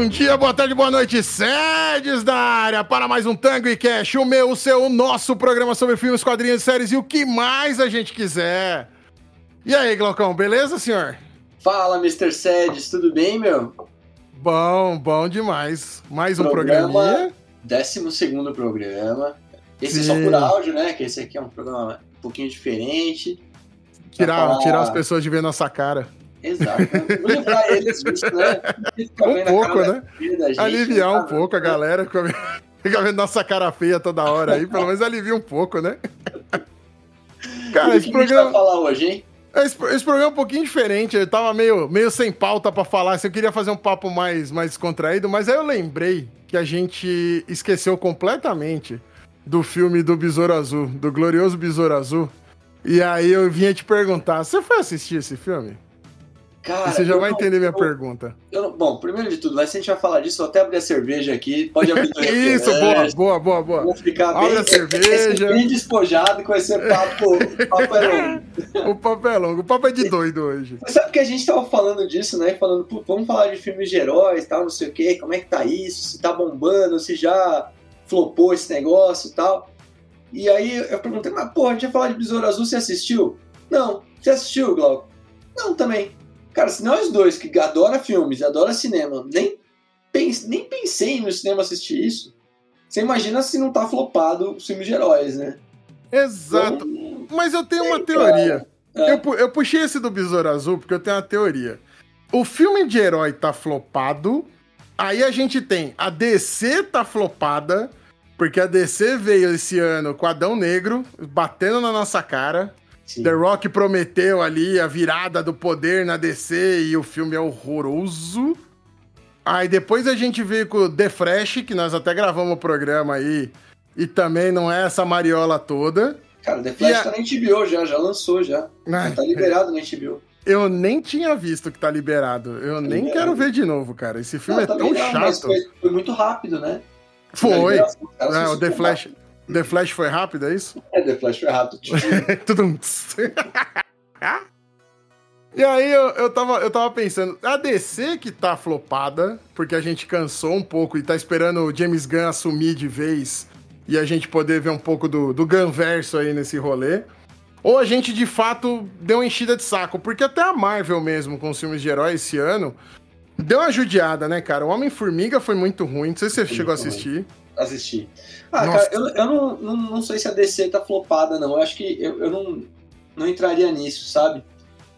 Bom dia, boa tarde, boa noite, sedes da área para mais um Tango e Cash, o meu, o seu, o nosso programa sobre filmes, quadrinhos, séries e o que mais a gente quiser. E aí, Glaucão, beleza, senhor? Fala, Mr. Sedes, tudo bem, meu? Bom, bom demais. Mais um programa, programinha. Décimo segundo programa. Esse Sim. é só por áudio, né? Que esse aqui é um programa um pouquinho diferente. Tirar, falar... tirar as pessoas de ver nossa cara. Exato. Lembrar eles disso, né? Um pouco, né? Gente, Aliviar um pouco a galera. Fica vendo nossa cara feia toda hora aí, pelo menos alivia um pouco, né? Cara, esse programa. Falar hoje, hein? Esse, esse, programa é um pouquinho diferente, eu tava meio, meio sem pauta para falar, se eu queria fazer um papo mais, mais contraído, mas aí eu lembrei que a gente esqueceu completamente do filme do Besouro Azul, do glorioso Besouro Azul. E aí eu vinha te perguntar, você foi assistir esse filme? Cara, você já vai não, entender minha eu, pergunta. Eu bom, primeiro de tudo, mas se a gente vai falar disso, vou até abrir a cerveja aqui. Pode abrir Isso, boa, boa, boa, boa. Vou ficar Abre bem, a cerveja. bem despojado com esse papo, papo é longo. o papo é longo, o papo é de doido hoje. Sabe que a gente tava falando disso, né? Falando, vamos falar de filmes de heróis tal, não sei o quê, como é que tá isso, se tá bombando, se já flopou esse negócio e tal. E aí eu perguntei, mas porra, a gente ia falar de Besouro Azul, você assistiu? Não. Você assistiu, Glauco? Não, também. Cara, se nós dois que adora filmes, adora cinema, nem, pense, nem pensei no cinema assistir isso, você imagina se não tá flopado os filmes de heróis, né? Exato. Então, Mas eu tenho uma teoria. É. Eu, eu puxei esse do Besouro Azul porque eu tenho uma teoria. O filme de herói tá flopado, aí a gente tem a DC tá flopada, porque a DC veio esse ano com Adão Negro, batendo na nossa cara. Sim. The Rock prometeu ali a virada do poder na DC e o filme é horroroso. Aí depois a gente veio com The Flash, que nós até gravamos o programa aí, e também não é essa mariola toda. Cara, The Flash a... tá na HBO já, já lançou já. Ai, tá liberado na HBO. Eu nem tinha visto que tá liberado. Eu tá nem liberado. quero ver de novo, cara. Esse filme não, é tá tão chato. Foi, foi, muito rápido, né? Foi. É, o The Flash. Rápido. The Flash foi rápido, é isso? É, The Flash foi rápido. Tudo. e aí eu, eu, tava, eu tava pensando, a DC que tá flopada, porque a gente cansou um pouco e tá esperando o James Gunn assumir de vez e a gente poder ver um pouco do, do Gunn verso aí nesse rolê. Ou a gente de fato deu uma enchida de saco, porque até a Marvel mesmo, com os filmes de herói esse ano, deu uma judiada, né, cara? O Homem-Formiga foi muito ruim, não sei se você chegou a assistir. Assistir. Ah, Nossa. cara, eu, eu não, não, não, sei se a DC tá flopada, não. Eu acho que eu, eu não, não entraria nisso, sabe?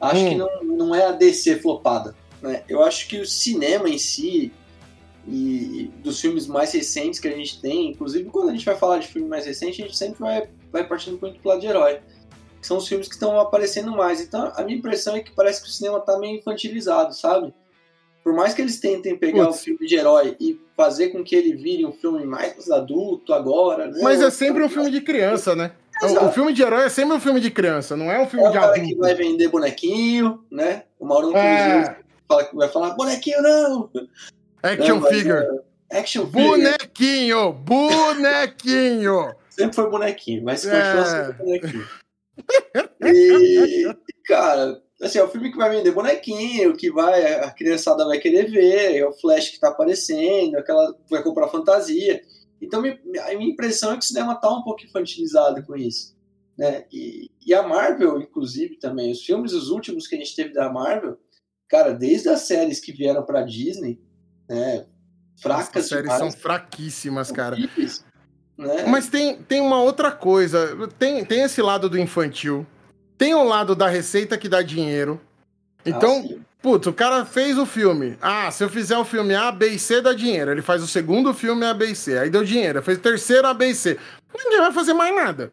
Acho hum. que não, não é a DC flopada. Né? Eu acho que o cinema em si, e dos filmes mais recentes que a gente tem, inclusive quando a gente vai falar de filme mais recente, a gente sempre vai, vai partindo muito pro lado de herói. Que são os filmes que estão aparecendo mais. Então a minha impressão é que parece que o cinema tá meio infantilizado, sabe? Por mais que eles tentem pegar Putz. o filme de herói e fazer com que ele vire um filme mais adulto agora, né? Mas é sempre um filme de criança, né? Exato. O filme de herói é sempre um filme de criança, não é um filme é de adulto. que vai vender bonequinho, né? O Mauro é. fala que vai falar bonequinho não. Action não, figure. É, action figure. Bonequinho, bonequinho. sempre foi bonequinho, mas continua é. sendo bonequinho. Assim, é o filme que vai vender bonequinho, que vai, a criançada vai querer ver, é o Flash que tá aparecendo, aquela vai comprar fantasia. Então, a minha impressão é que o cinema tá um pouco infantilizado com isso. Né? E, e a Marvel, inclusive, também. Os filmes, os últimos que a gente teve da Marvel, cara, desde as séries que vieram pra Disney, né? Fracas. As séries são fraquíssimas, cara. Né? Mas tem, tem uma outra coisa. Tem, tem esse lado do infantil tem um lado da receita que dá dinheiro. Então, ah, putz, o cara fez o filme. Ah, se eu fizer o filme A, B e C, dá dinheiro. Ele faz o segundo filme A, B e C. Aí deu dinheiro. Fez o terceiro A, B e C. Ninguém vai fazer mais nada.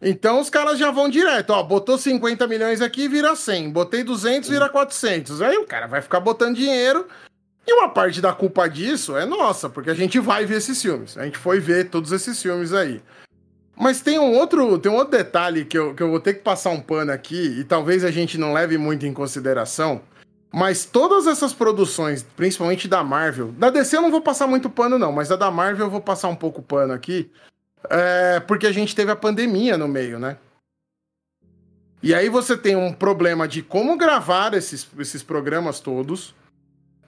Então os caras já vão direto. Ó, botou 50 milhões aqui, vira 100. Botei 200, vira 400. Aí o cara vai ficar botando dinheiro. E uma parte da culpa disso é nossa, porque a gente vai ver esses filmes. A gente foi ver todos esses filmes aí. Mas tem um outro, tem um outro detalhe que eu, que eu vou ter que passar um pano aqui, e talvez a gente não leve muito em consideração. Mas todas essas produções, principalmente da Marvel, da DC eu não vou passar muito pano, não, mas a da Marvel eu vou passar um pouco pano aqui. É, porque a gente teve a pandemia no meio, né? E aí você tem um problema de como gravar esses, esses programas todos,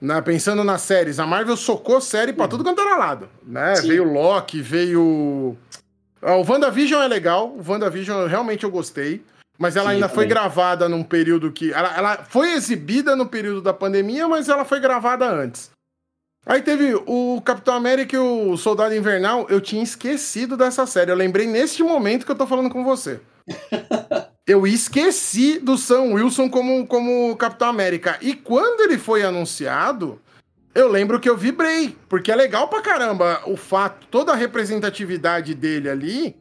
Né? Pensando nas séries, a Marvel socou série pra tudo quanto era lado. Né? Veio Loki, veio. Ah, o WandaVision é legal, o WandaVision realmente eu gostei. Mas ela Sim, ainda foi gravada num período que. Ela, ela foi exibida no período da pandemia, mas ela foi gravada antes. Aí teve o Capitão América e o Soldado Invernal. Eu tinha esquecido dessa série. Eu lembrei neste momento que eu tô falando com você. eu esqueci do Sam Wilson como, como Capitão América. E quando ele foi anunciado, eu lembro que eu vibrei. Porque é legal pra caramba o fato, toda a representatividade dele ali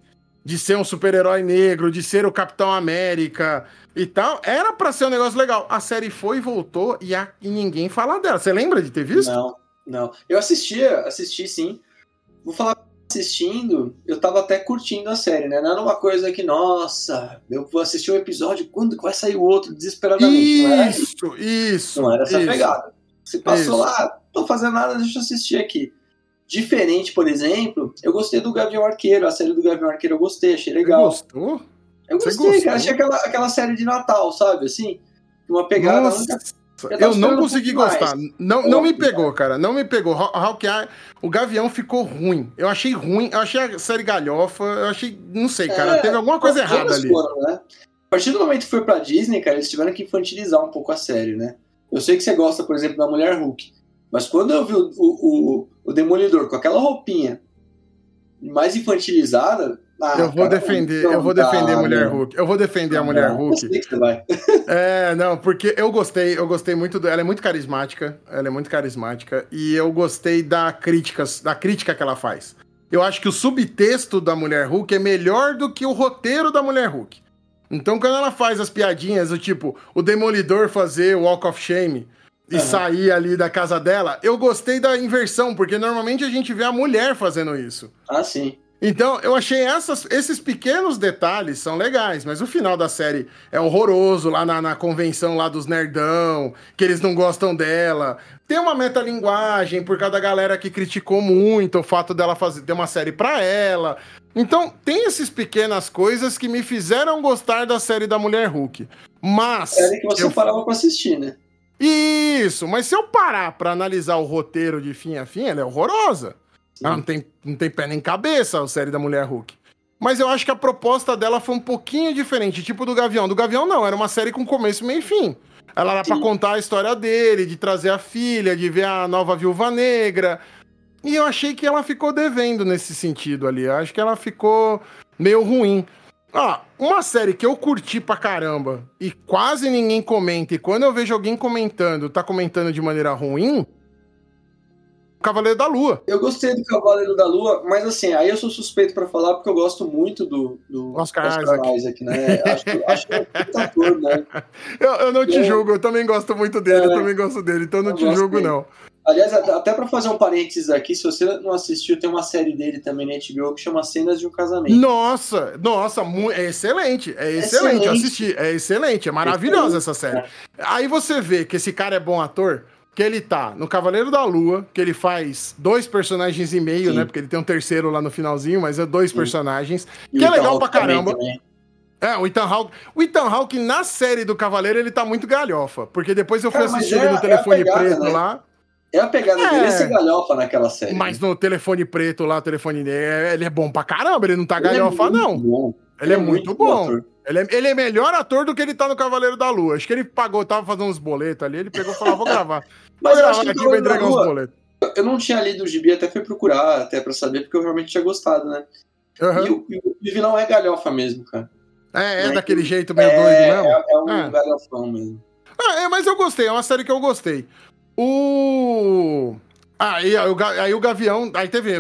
de ser um super-herói negro, de ser o Capitão América e tal, era para ser um negócio legal. A série foi e voltou e, a, e ninguém fala dela. Você lembra de ter visto? Não, não. Eu assistia, assisti sim. Vou falar assistindo, eu tava até curtindo a série, né? Não era uma coisa que, nossa, eu vou assistir um episódio, quando vai sair o outro, desesperadamente. Isso, não isso. Não era essa isso, pegada. Se passou lá, tô fazendo nada, deixa eu assistir aqui. Diferente, por exemplo, eu gostei do Gavião Arqueiro, a série do Gavião Arqueiro eu gostei, achei legal. Você gostou? Eu gostei, cara, achei aquela, aquela série de Natal, sabe, assim, uma pegada... Nossa. Eu não consegui um gostar. Não, não me pegou, cara. Não me pegou. Hawkeye, o Gavião ficou ruim. Eu achei ruim. Eu achei a série galhofa. Eu achei. Não sei, cara. É, Teve alguma coisa errada ali. Foram, né? A partir do momento que foi pra Disney, cara, eles tiveram que infantilizar um pouco a série, né? Eu sei que você gosta, por exemplo, da Mulher Hulk. Mas quando eu vi o, o, o Demolidor com aquela roupinha mais infantilizada. Ah, eu vou cara, defender, eu vou defender a Mulher Hulk. Eu vou defender a Mulher Hulk. Eu sei que você vai. é, não, porque eu gostei, eu gostei muito do, ela é muito carismática, ela é muito carismática e eu gostei da crítica, da crítica que ela faz. Eu acho que o subtexto da Mulher Hulk é melhor do que o roteiro da Mulher Hulk. Então, quando ela faz as piadinhas, o tipo, o Demolidor fazer o Walk of Shame, e uhum. sair ali da casa dela, eu gostei da inversão, porque normalmente a gente vê a mulher fazendo isso. Ah, sim. Então, eu achei essas, esses pequenos detalhes são legais, mas o final da série é horroroso, lá na, na convenção lá dos nerdão, que eles não gostam dela. Tem uma metalinguagem por causa da galera que criticou muito o fato dela fazer ter uma série pra ela. Então, tem essas pequenas coisas que me fizeram gostar da série da Mulher Hulk. Mas. Série que você eu... parava pra assistir, né? Isso, mas se eu parar para analisar o roteiro de fim a fim, ela é horrorosa. Ela não tem, não tem pé nem cabeça a série da Mulher Hulk. Mas eu acho que a proposta dela foi um pouquinho diferente, tipo do Gavião. Do Gavião não, era uma série com começo, meio e fim. Ela era para contar a história dele, de trazer a filha, de ver a nova viúva negra. E eu achei que ela ficou devendo nesse sentido ali. Eu acho que ela ficou meio ruim. Ah, uma série que eu curti pra caramba e quase ninguém comenta, e quando eu vejo alguém comentando, tá comentando de maneira ruim, Cavaleiro da Lua. Eu gostei do Cavaleiro da Lua, mas assim, aí eu sou suspeito para falar porque eu gosto muito do, do Oscar, Oscar Isaac. Isaac, né? Acho, acho que é um ator, né? Eu, eu não te é. julgo, eu também gosto muito dele, é. eu também gosto dele, então eu não eu te julgo, dele. não. Aliás, até para fazer um parênteses aqui, se você não assistiu, tem uma série dele também na HBO que chama Cenas de um Casamento. Nossa, nossa, é excelente, é excelente, excelente. eu assisti, é excelente, é maravilhosa essa série. É. Aí você vê que esse cara é bom ator, que ele tá no Cavaleiro da Lua, que ele faz dois personagens e meio, Sim. né? Porque ele tem um terceiro lá no finalzinho, mas é dois Sim. personagens. E que é legal pra caramba. É, o Ethan Hawke. O Ethan Hawke, na série do Cavaleiro, ele tá muito galhofa. Porque depois eu fui Cara, assistir ele é, no telefone é pegada, preto né? lá. É a pegada é. dele, esse galhofa naquela série. Mas no telefone preto lá, o telefone dele, é, ele é bom pra caramba, ele não tá ele é galhofa, é não. Bom. Ele, ele é, muito, muito bom. Ele é, ele é melhor ator do que ele tá no Cavaleiro da Lua. Acho que ele pagou, tava fazendo uns boletos ali, ele pegou e falou: ah, vou gravar. Mas vou gravar aqui pra entregar uns boletos. Eu não tinha lido o gibi, até fui procurar, até pra saber, porque eu realmente tinha gostado, né? Uhum. E, o, e o vilão é galhofa mesmo, cara. É, é, daquele jeito meio doido mesmo? É, é um é. galhofão mesmo. Ah, é, mas eu gostei, é uma série que eu gostei. O. Aí, aí, aí, o Gavião, aí teve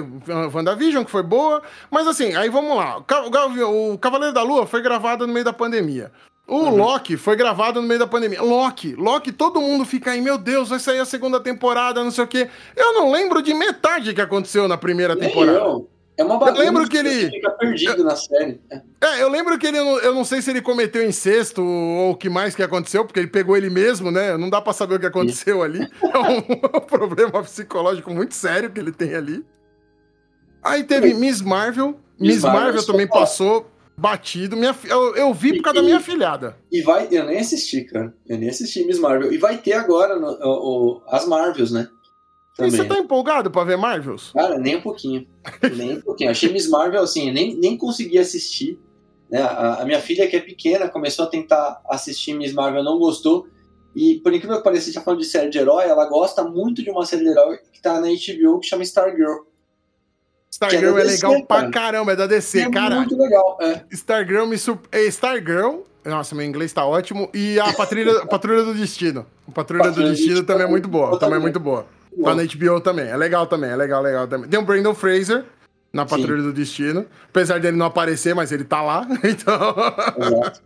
WandaVision, que foi boa, mas assim, aí vamos lá. O, Gavião, o Cavaleiro da Lua foi gravado no meio da pandemia. O uhum. Loki foi gravado no meio da pandemia. Loki, Loki, todo mundo fica aí, meu Deus, vai sair a segunda temporada, não sei o quê. Eu não lembro de metade que aconteceu na primeira temporada. Eu. É uma bagunça. Eu lembro que ele fica perdido eu... na série. É, eu lembro que ele, eu não sei se ele cometeu incesto ou o que mais que aconteceu, porque ele pegou ele mesmo, né? Não dá para saber o que aconteceu ali. É um, problema psicológico muito sério que ele tem ali. Aí teve Miss Marvel. Miss, Miss Marvel, Marvel também passou. Batido. Minha, eu, eu vi por causa e, da minha filhada. E vai, eu nem assisti, cara. Eu nem assisti Miss Marvel. E vai ter agora no, o, o, as Marvels, né? Também. E você tá empolgado pra ver Marvels? Cara, nem um pouquinho. nem um pouquinho. Achei Miss Marvel assim, nem, nem consegui assistir. Né? A, a, minha filha, que é pequena, começou a tentar assistir Miss Marvel, não gostou. E por incrível que pareça, já falando de série de herói, ela gosta muito de uma série de herói que tá na HBO que chama Stargirl. Stargirl é, é legal DC, pra caramba, é da DC, é cara. É muito legal, é. Stargirl me sur... É, Stargirl, nossa, meu inglês tá ótimo. E a Patrulha, Patrulha do Destino. A Patrulha, Patrulha do Destino também é muito boa, também é muito boa. Tá na HBO também, é legal também, é legal, legal também. Tem o Brandon Fraser na Patrulha Sim. do Destino, apesar dele não aparecer, mas ele tá lá, então... Exato.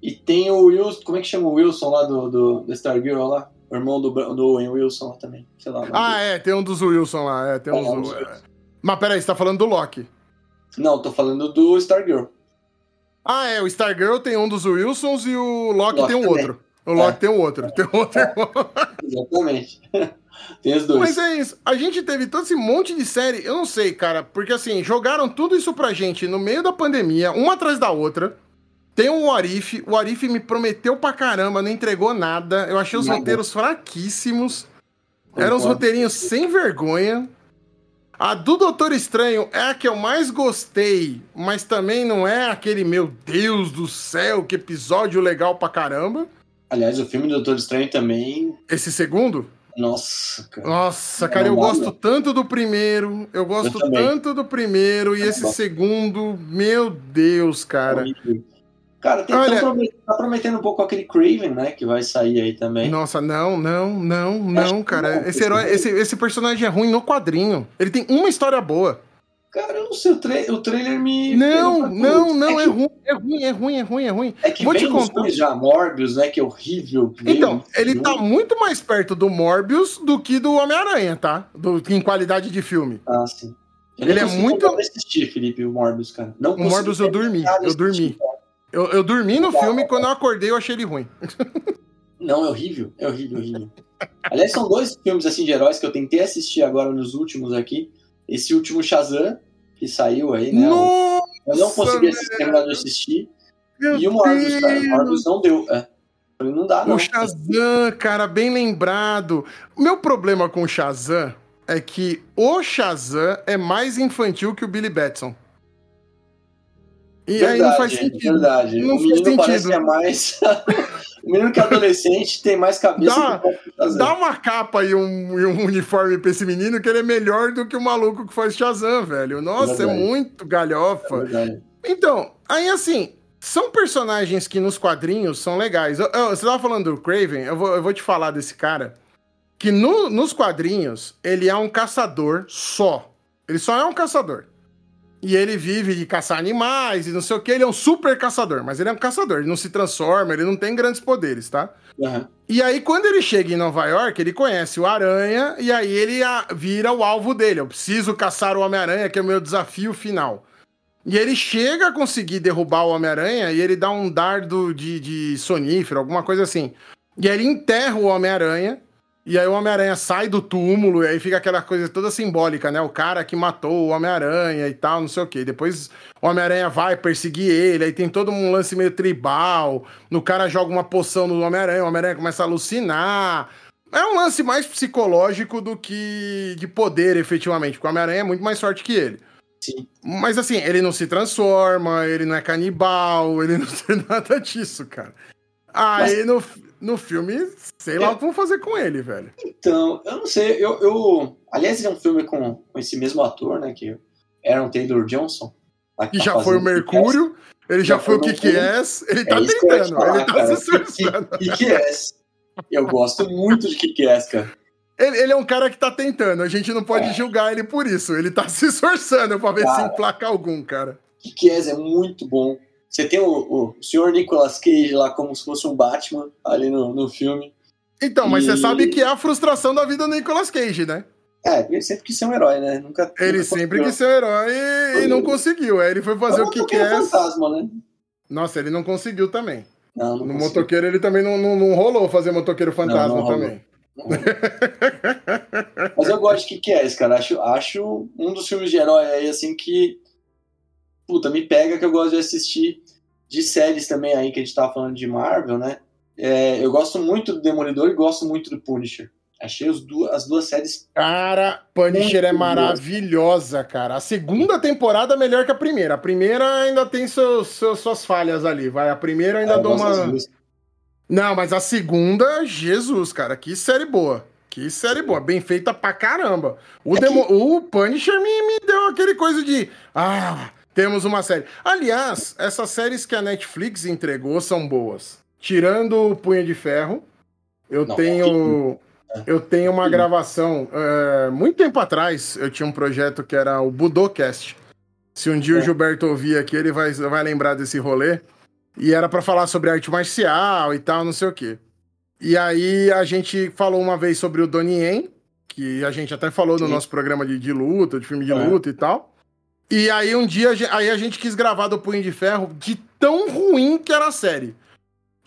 E tem o Wilson, como é que chama o Wilson lá do, do, do Stargirl lá? O irmão do, do Owen Wilson lá também, sei lá. Ah, é, tem um dos Wilson lá, é, tem é, uns... É. Mas peraí, você tá falando do Loki? Não, tô falando do Stargirl. Ah, é, o Stargirl tem um dos Wilsons e o Loki, Loki tem um também. outro. O Loki é. tem um outro, tem um outro é. Exatamente. tem os dois. Mas é isso, a gente teve todo esse monte de série, eu não sei, cara, porque assim, jogaram tudo isso pra gente no meio da pandemia, uma atrás da outra. Tem um Warif, o Warif me prometeu pra caramba, não entregou nada. Eu achei os nada. roteiros fraquíssimos. Eram os roteirinhos sem vergonha. A do Doutor Estranho é a que eu mais gostei, mas também não é aquele, meu Deus do céu, que episódio legal pra caramba. Aliás, o filme do Doutor Estranho também. Esse segundo? Nossa, cara. Nossa, cara, eu gosto tanto do primeiro. Eu gosto eu tanto do primeiro. E esse segundo, meu Deus, cara. Cara, tem, Olha, tá prometendo um pouco aquele Craven, né? Que vai sair aí também. Nossa, não, não, não, não, cara. Não, esse herói, esse, esse personagem é ruim no quadrinho. Ele tem uma história boa. Cara, eu não sei, o, tra o trailer me. Não, não, não, é, é, ruim, é ruim, é ruim, é ruim, é ruim. É que Vou te contar. já Morbius, né? Que é horrível. Então, ele tá muito mais perto do Morbius do que do Homem-Aranha, tá? Do, em qualidade de filme. Ah, sim. Eu ele é muito. Eu assistir, Felipe, o Morbius, cara. Não o Morbius eu dormi, eu dormi. Eu, eu dormi no filme e quando eu acordei eu achei ele ruim. Não, é horrível, é horrível, horrível. Aliás, são dois filmes assim de heróis que eu tentei assistir agora nos últimos aqui. Esse último Shazam, que saiu aí, né? Nossa, eu não consegui terminar de assistir. Meu e o Morbius, cara, o Morbius não deu. É. Não dá, não. O Shazam, cara, bem lembrado. O meu problema com o Shazam é que o Shazam é mais infantil que o Billy Batson. E verdade, aí não faz sentido. Verdade. Não o menino sentido. parece que é mais. o menino que é adolescente tem mais cabeça dá, que Dá uma capa e um, um, uniforme pra esse menino que ele é melhor do que o maluco que faz Shazam, velho. Nossa, é, é muito galhofa. É então, aí assim, são personagens que nos quadrinhos são legais. Eu, eu, você tava falando do Craven, eu vou, eu vou te falar desse cara. Que no, nos quadrinhos, ele é um caçador só. Ele só é um caçador. E ele vive de caçar animais e não sei o que. Ele é um super caçador, mas ele é um caçador. Ele não se transforma, ele não tem grandes poderes, tá? Uhum. E aí, quando ele chega em Nova York, ele conhece o Aranha e aí ele vira o alvo dele. Eu preciso caçar o Homem-Aranha, que é o meu desafio final. E ele chega a conseguir derrubar o Homem-Aranha e ele dá um dardo de, de sonífero, alguma coisa assim. E aí ele enterra o Homem-Aranha e aí o Homem-Aranha sai do túmulo, e aí fica aquela coisa toda simbólica, né? O cara que matou o Homem-Aranha e tal, não sei o quê. Depois o Homem-Aranha vai perseguir ele, aí tem todo um lance meio tribal. No cara joga uma poção no Homem-Aranha, o Homem-Aranha começa a alucinar. É um lance mais psicológico do que de poder, efetivamente, porque o Homem-Aranha é muito mais forte que ele. Sim. Mas assim, ele não se transforma, ele não é canibal, ele não tem nada disso, cara. Aí Mas... no, no filme, sei lá o que vão fazer com ele, velho. Então, eu não sei. Eu, eu... Aliás, é um filme com, com esse mesmo ator, né? Que Aaron Taylor Johnson. Que tá já foi o Mercúrio, ele já, já foi o que que é, ele tá é tentando, falar, ele tá cara, se esforçando. Que que é? Eu gosto muito de que que é, cara. Ele, ele, é um cara que tá tentando, a gente não pode é. julgar ele por isso. Ele tá se esforçando pra ver cara, se emplaca algum, cara. Que que é, é muito bom. Você tem o, o, senhor Nicolas Cage lá como se fosse um Batman ali no, no filme. Então, mas e... você sabe que é a frustração da vida do Nicolas Cage, né? É, ele sempre quis ser um herói, né? Nunca, ele nunca sempre quis ser um herói e, e não conseguiu. Aí ele foi fazer o que quer. fantasma, né? Nossa, ele não conseguiu também. Não, não no conseguiu. motoqueiro ele também não, não, não, rolou fazer motoqueiro fantasma não também. Mas eu gosto de que que é esse, cara. Acho, acho um dos filmes de herói aí, assim, que puta, me pega que eu gosto de assistir de séries também aí, que a gente tava falando de Marvel, né? É, eu gosto muito do Demolidor e gosto muito do Punisher. Achei as duas, as duas séries. Cara, Punisher é maravilhosa, cara. A segunda temporada é melhor que a primeira. A primeira ainda tem seus, seus suas falhas ali, vai. A primeira ainda é, dou uma. Não, mas a segunda, Jesus, cara, que série boa. Que série boa, bem feita pra caramba. O, é Demo... o Punisher me, me deu aquele coisa de. Ah, temos uma série. Aliás, essas séries que a Netflix entregou são boas. Tirando o Punho de Ferro, eu Não, tenho. Eu tenho uma gravação. É, muito tempo atrás, eu tinha um projeto que era o Budocast. Se um dia é. o Gilberto ouvir aqui, ele vai, vai lembrar desse rolê. E era para falar sobre arte marcial e tal, não sei o quê. E aí a gente falou uma vez sobre o Donnie Yen, que a gente até falou Sim. no nosso programa de, de luta, de filme de é. luta e tal. E aí um dia aí a gente quis gravar do Punho de Ferro de tão ruim que era a série.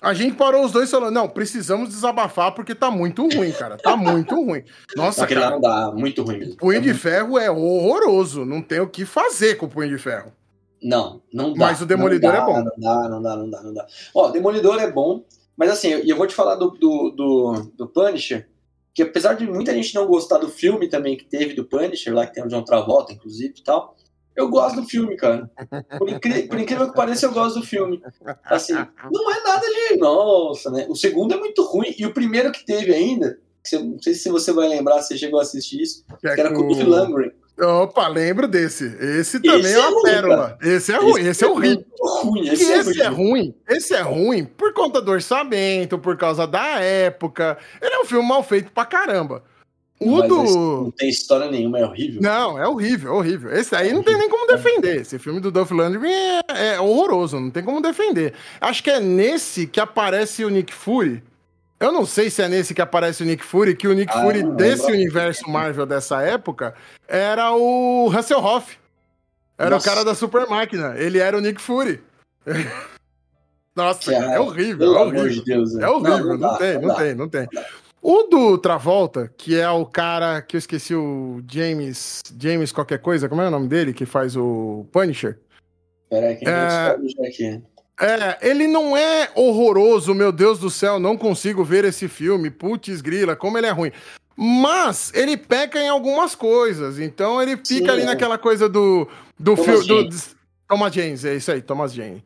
A gente parou os dois falando, não, precisamos desabafar porque tá muito ruim, cara. Tá muito ruim. Nossa, Aquele cara. não dá, muito ruim. Punho é de muito... Ferro é horroroso. Não tem o que fazer com o Punho de Ferro. Não, não dá. Mas o Demolidor dá, é bom. Não dá, não dá, não dá, não dá. Ó, Demolidor é bom, mas assim, e eu vou te falar do, do, do, do, Punisher, que apesar de muita gente não gostar do filme também que teve do Punisher, lá que tem o John Travolta, inclusive e tal, eu gosto do filme, cara. Por, incri por, incrível que pareça, eu gosto do filme. Assim, não é nada de. Nossa, né? O segundo é muito ruim. E o primeiro que teve ainda, que não sei se você vai lembrar, se você chegou a assistir isso, que, é que era com o Lundgren. Opa, lembro desse. Esse também esse é uma é pérola. Esse é ruim, esse, esse é, é horrível. Ruim, esse, é, esse é, ruim. Esse é ruim por conta do orçamento, por causa da época. Ele é um filme mal feito pra caramba. O do... Não tem história nenhuma, é horrível. Não, é horrível, é horrível. Esse aí não tem nem como defender. Esse filme do Dolph Lundgren é, é horroroso, não tem como defender. Acho que é nesse que aparece o Nick Fury eu não sei se é nesse que aparece o Nick Fury, que o Nick ah, Fury desse universo Marvel dessa época era o Hasselhoff. Era Nossa. o cara da Super Máquina. Ele era o Nick Fury. Nossa, é, é horrível, é horrível. De Deus, é. é horrível, não, não, não dá, tem, não, não tem, não tem. O do Travolta, que é o cara que eu esqueci o James, James qualquer coisa, como é o nome dele, que faz o Punisher? Peraí, que é... aqui. É, ele não é horroroso, meu Deus do céu, não consigo ver esse filme. Putz, grila, como ele é ruim. Mas ele peca em algumas coisas. Então ele fica Sim, ali é. naquela coisa do, do filme. Do, Thomas James, é isso aí, Thomas Jane.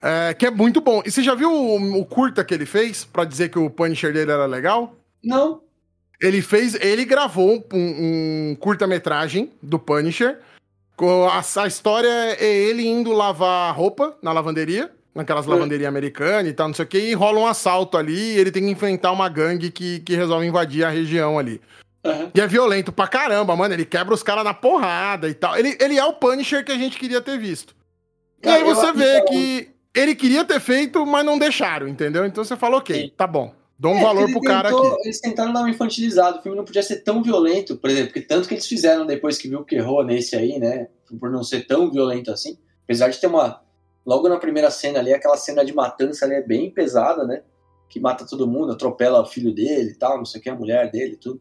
É, que é muito bom. E você já viu o, o curta que ele fez para dizer que o Punisher dele era legal? Não. Ele fez, ele gravou um, um curta-metragem do Punisher. A, a história é ele indo lavar roupa na lavanderia naquelas lavanderias americanas e tal, não sei o que, e rola um assalto ali e ele tem que enfrentar uma gangue que, que resolve invadir a região ali. Uhum. E é violento pra caramba, mano. Ele quebra os caras na porrada e tal. Ele, ele é o Punisher que a gente queria ter visto. Cara, e aí você vê que ele queria ter feito, mas não deixaram, entendeu? Então você fala, ok, Sim. tá bom. Dou um é, valor pro tentou, cara aqui. Eles tentaram dar uma infantilizada. O filme não podia ser tão violento, por exemplo, porque tanto que eles fizeram depois que viu que errou nesse aí, né? Por não ser tão violento assim. Apesar de ter uma logo na primeira cena ali, aquela cena de matança ali é bem pesada, né? Que mata todo mundo, atropela o filho dele e tal, não sei o que, a mulher dele e tudo.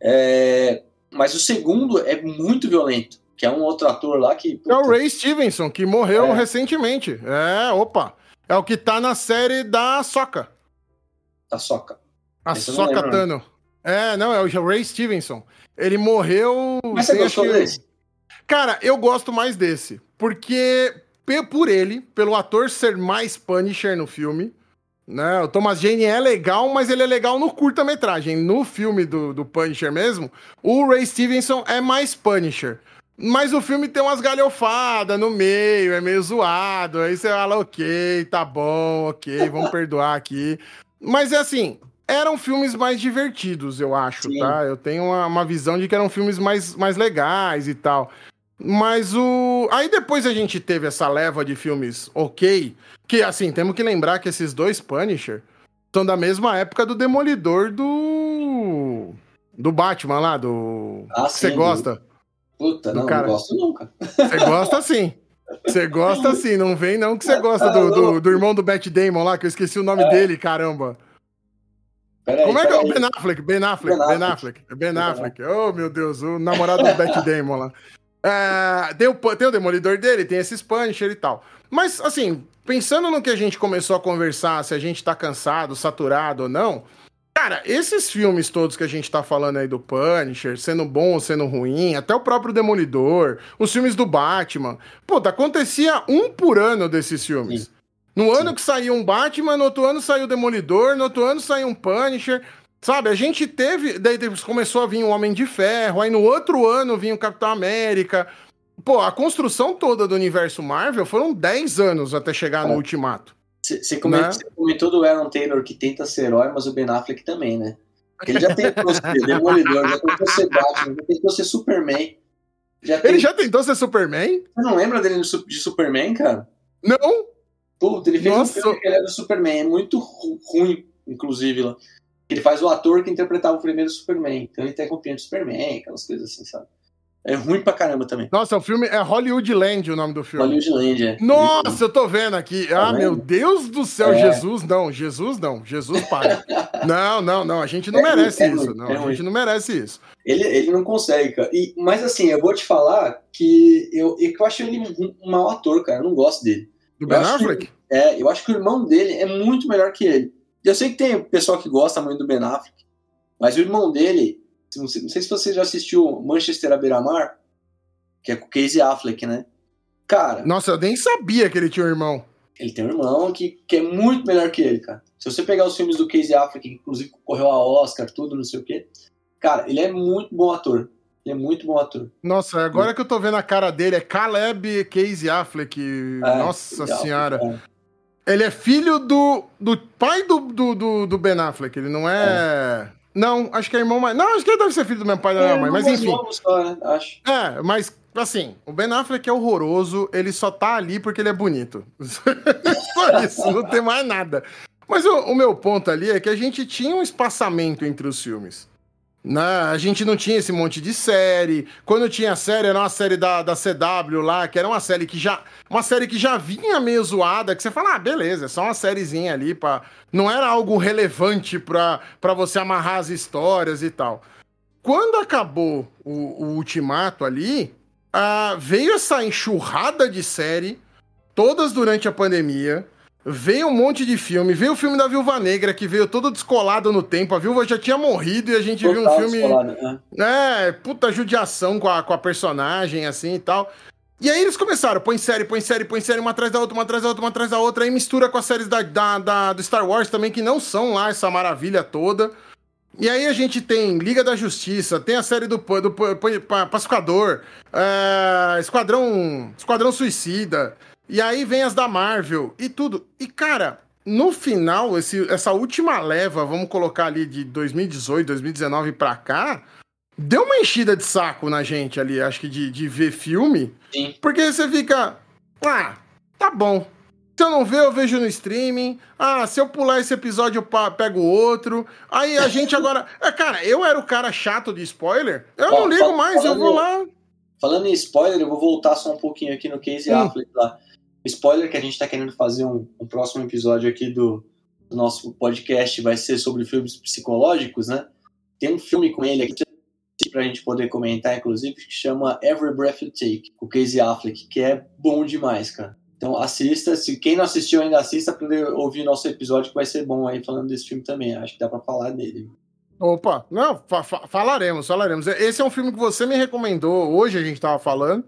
É... Mas o segundo é muito violento, que é um outro ator lá que. Puta... É o Ray Stevenson, que morreu é. recentemente. É, opa. É o que tá na série da Soca. Da Soca. A Soca Tano. É, não, é o Ray Stevenson. Ele morreu. Mas você gostou que... desse? Cara, eu gosto mais desse. Porque por ele, pelo ator ser mais Punisher no filme. Né? O Thomas Jane é legal, mas ele é legal no curta-metragem. No filme do, do Punisher mesmo, o Ray Stevenson é mais Punisher. Mas o filme tem umas galhofadas no meio, é meio zoado. Aí você fala, ok, tá bom, ok, vamos perdoar aqui. Mas é assim, eram filmes mais divertidos, eu acho, Sim. tá? Eu tenho uma, uma, visão de que eram filmes mais, mais legais e tal. Mas o. Aí depois a gente teve essa leva de filmes ok. Que assim, temos que lembrar que esses dois Punisher são da mesma época do Demolidor do. Do Batman lá, do. Ah, que você gosta? Puta, do não, cara. não gosto nunca. Você gosta sim. Você gosta sim, não vem não que você gosta do, do, do, irmão do Bat Damon lá, que eu esqueci o nome é. dele, caramba. Peraí, Como é que é? Ben Affleck, Ben Affleck, Ben Affleck, Ben Affleck. Ben Affleck. Oh, meu Deus, o namorado do Bat Damon lá. É, tem, o, tem o Demolidor dele, tem esses Punisher e tal. Mas, assim, pensando no que a gente começou a conversar, se a gente tá cansado, saturado ou não, cara, esses filmes todos que a gente tá falando aí do Punisher, sendo bom ou sendo ruim, até o próprio Demolidor, os filmes do Batman, puta, acontecia um por ano desses filmes. Sim. No Sim. ano que saiu um Batman, no outro ano saiu o Demolidor, no outro ano saiu um Punisher. Sabe, a gente teve. Daí começou a vir o Homem de Ferro, aí no outro ano vinha o Capitão América. Pô, a construção toda do universo Marvel foram 10 anos até chegar é. no Ultimato. Você comentou, né? comentou, do Aaron Taylor que tenta ser herói, mas o Ben Affleck também, né? Ele já tentou ser Demolidor, já tentou ser Batman, já tentou ser Superman. Já tem... Ele já tentou ser Superman? Você não lembra dele de Superman, cara? Não! Puta, ele fez Nossa. um filme que ele era do Superman, é muito ruim, inclusive, lá. Ele faz o ator que interpretava o primeiro Superman. Então ele tem roupinha de Superman, aquelas coisas assim, sabe? É ruim pra caramba também. Nossa, o filme é Hollywood Land o nome do filme. Hollywood Land, é. Nossa, eu tô vendo aqui. Tá ah, vendo? meu Deus do céu, é. Jesus não, Jesus não, Jesus para. não, não, não, a gente não é merece ruim, isso. É não, a gente não merece isso. Ele, ele não consegue, cara. E, mas assim, eu vou te falar que eu, eu acho ele um mau ator, cara. Eu não gosto dele. Do Ben Affleck? é, eu acho que o irmão dele é muito melhor que ele. Eu sei que tem pessoal que gosta muito do Ben Affleck, mas o irmão dele, não sei, não sei se você já assistiu Manchester à beira-mar, que é com o Casey Affleck, né? Cara. Nossa, eu nem sabia que ele tinha um irmão. Ele tem um irmão que, que é muito melhor que ele, cara. Se você pegar os filmes do Casey Affleck, que inclusive concorreu a Oscar, tudo, não sei o quê. Cara, ele é muito bom ator. Ele é muito bom ator. Nossa, agora que eu tô vendo a cara dele, é Caleb Casey Affleck. É, Nossa senhora. É. Ele é filho do, do pai do, do, do, do Ben Affleck, ele não é... é. Não, acho que é irmão mais. Não, acho que ele deve ser filho do meu pai e da minha mãe, mas enfim. Só, né? acho. É, mas assim, o Ben Affleck é horroroso, ele só tá ali porque ele é bonito. só isso, não tem mais nada. Mas o, o meu ponto ali é que a gente tinha um espaçamento entre os filmes. Né? A gente não tinha esse monte de série. Quando tinha série, era uma série da, da CW lá, que era uma série que já. Uma série que já vinha meio zoada, que você fala, ah, beleza, é só uma sériezinha ali, pra... não era algo relevante pra você amarrar as histórias e tal. Quando acabou o, o Ultimato ali, uh, veio essa enxurrada de série, todas durante a pandemia. Veio um monte de filme, veio o filme da Viúva Negra, que veio todo descolado no tempo. A viúva já tinha morrido e a gente Total viu um filme. Né? É, puta judiação com a, com a personagem, assim e tal. E aí eles começaram, põe série, põe série, põe série, uma atrás da outra, uma atrás da outra, uma atrás da outra, aí mistura com as séries da, da, da, do Star Wars também, que não são lá essa maravilha toda. E aí a gente tem Liga da Justiça, tem a série do, do, do Pacificador, é, Esquadrão, Esquadrão Suicida. E aí vem as da Marvel e tudo. E, cara, no final, esse, essa última leva, vamos colocar ali de 2018, 2019 pra cá, deu uma enchida de saco na gente ali, acho que de, de ver filme. Sim. Porque você fica. Ah, tá bom. Se eu não ver, eu vejo no streaming. Ah, se eu pular esse episódio, eu pego outro. Aí a gente agora. É, cara, eu era o cara chato de spoiler. Eu Ó, não ligo mais, eu vou lá. Falando em spoiler, eu vou voltar só um pouquinho aqui no Case hum. Affleck lá. Spoiler que a gente está querendo fazer um, um, próximo episódio aqui do, do, nosso podcast vai ser sobre filmes psicológicos, né? Tem um filme com ele aqui para a gente poder comentar, inclusive, que chama Every Breath You Take, o Casey Affleck, que é bom demais, cara. Então assista, se quem não assistiu ainda assista para poder ouvir nosso episódio que vai ser bom aí falando desse filme também. Acho que dá para falar dele. Opa, não, fa falaremos, falaremos. Esse é um filme que você me recomendou, hoje a gente estava falando.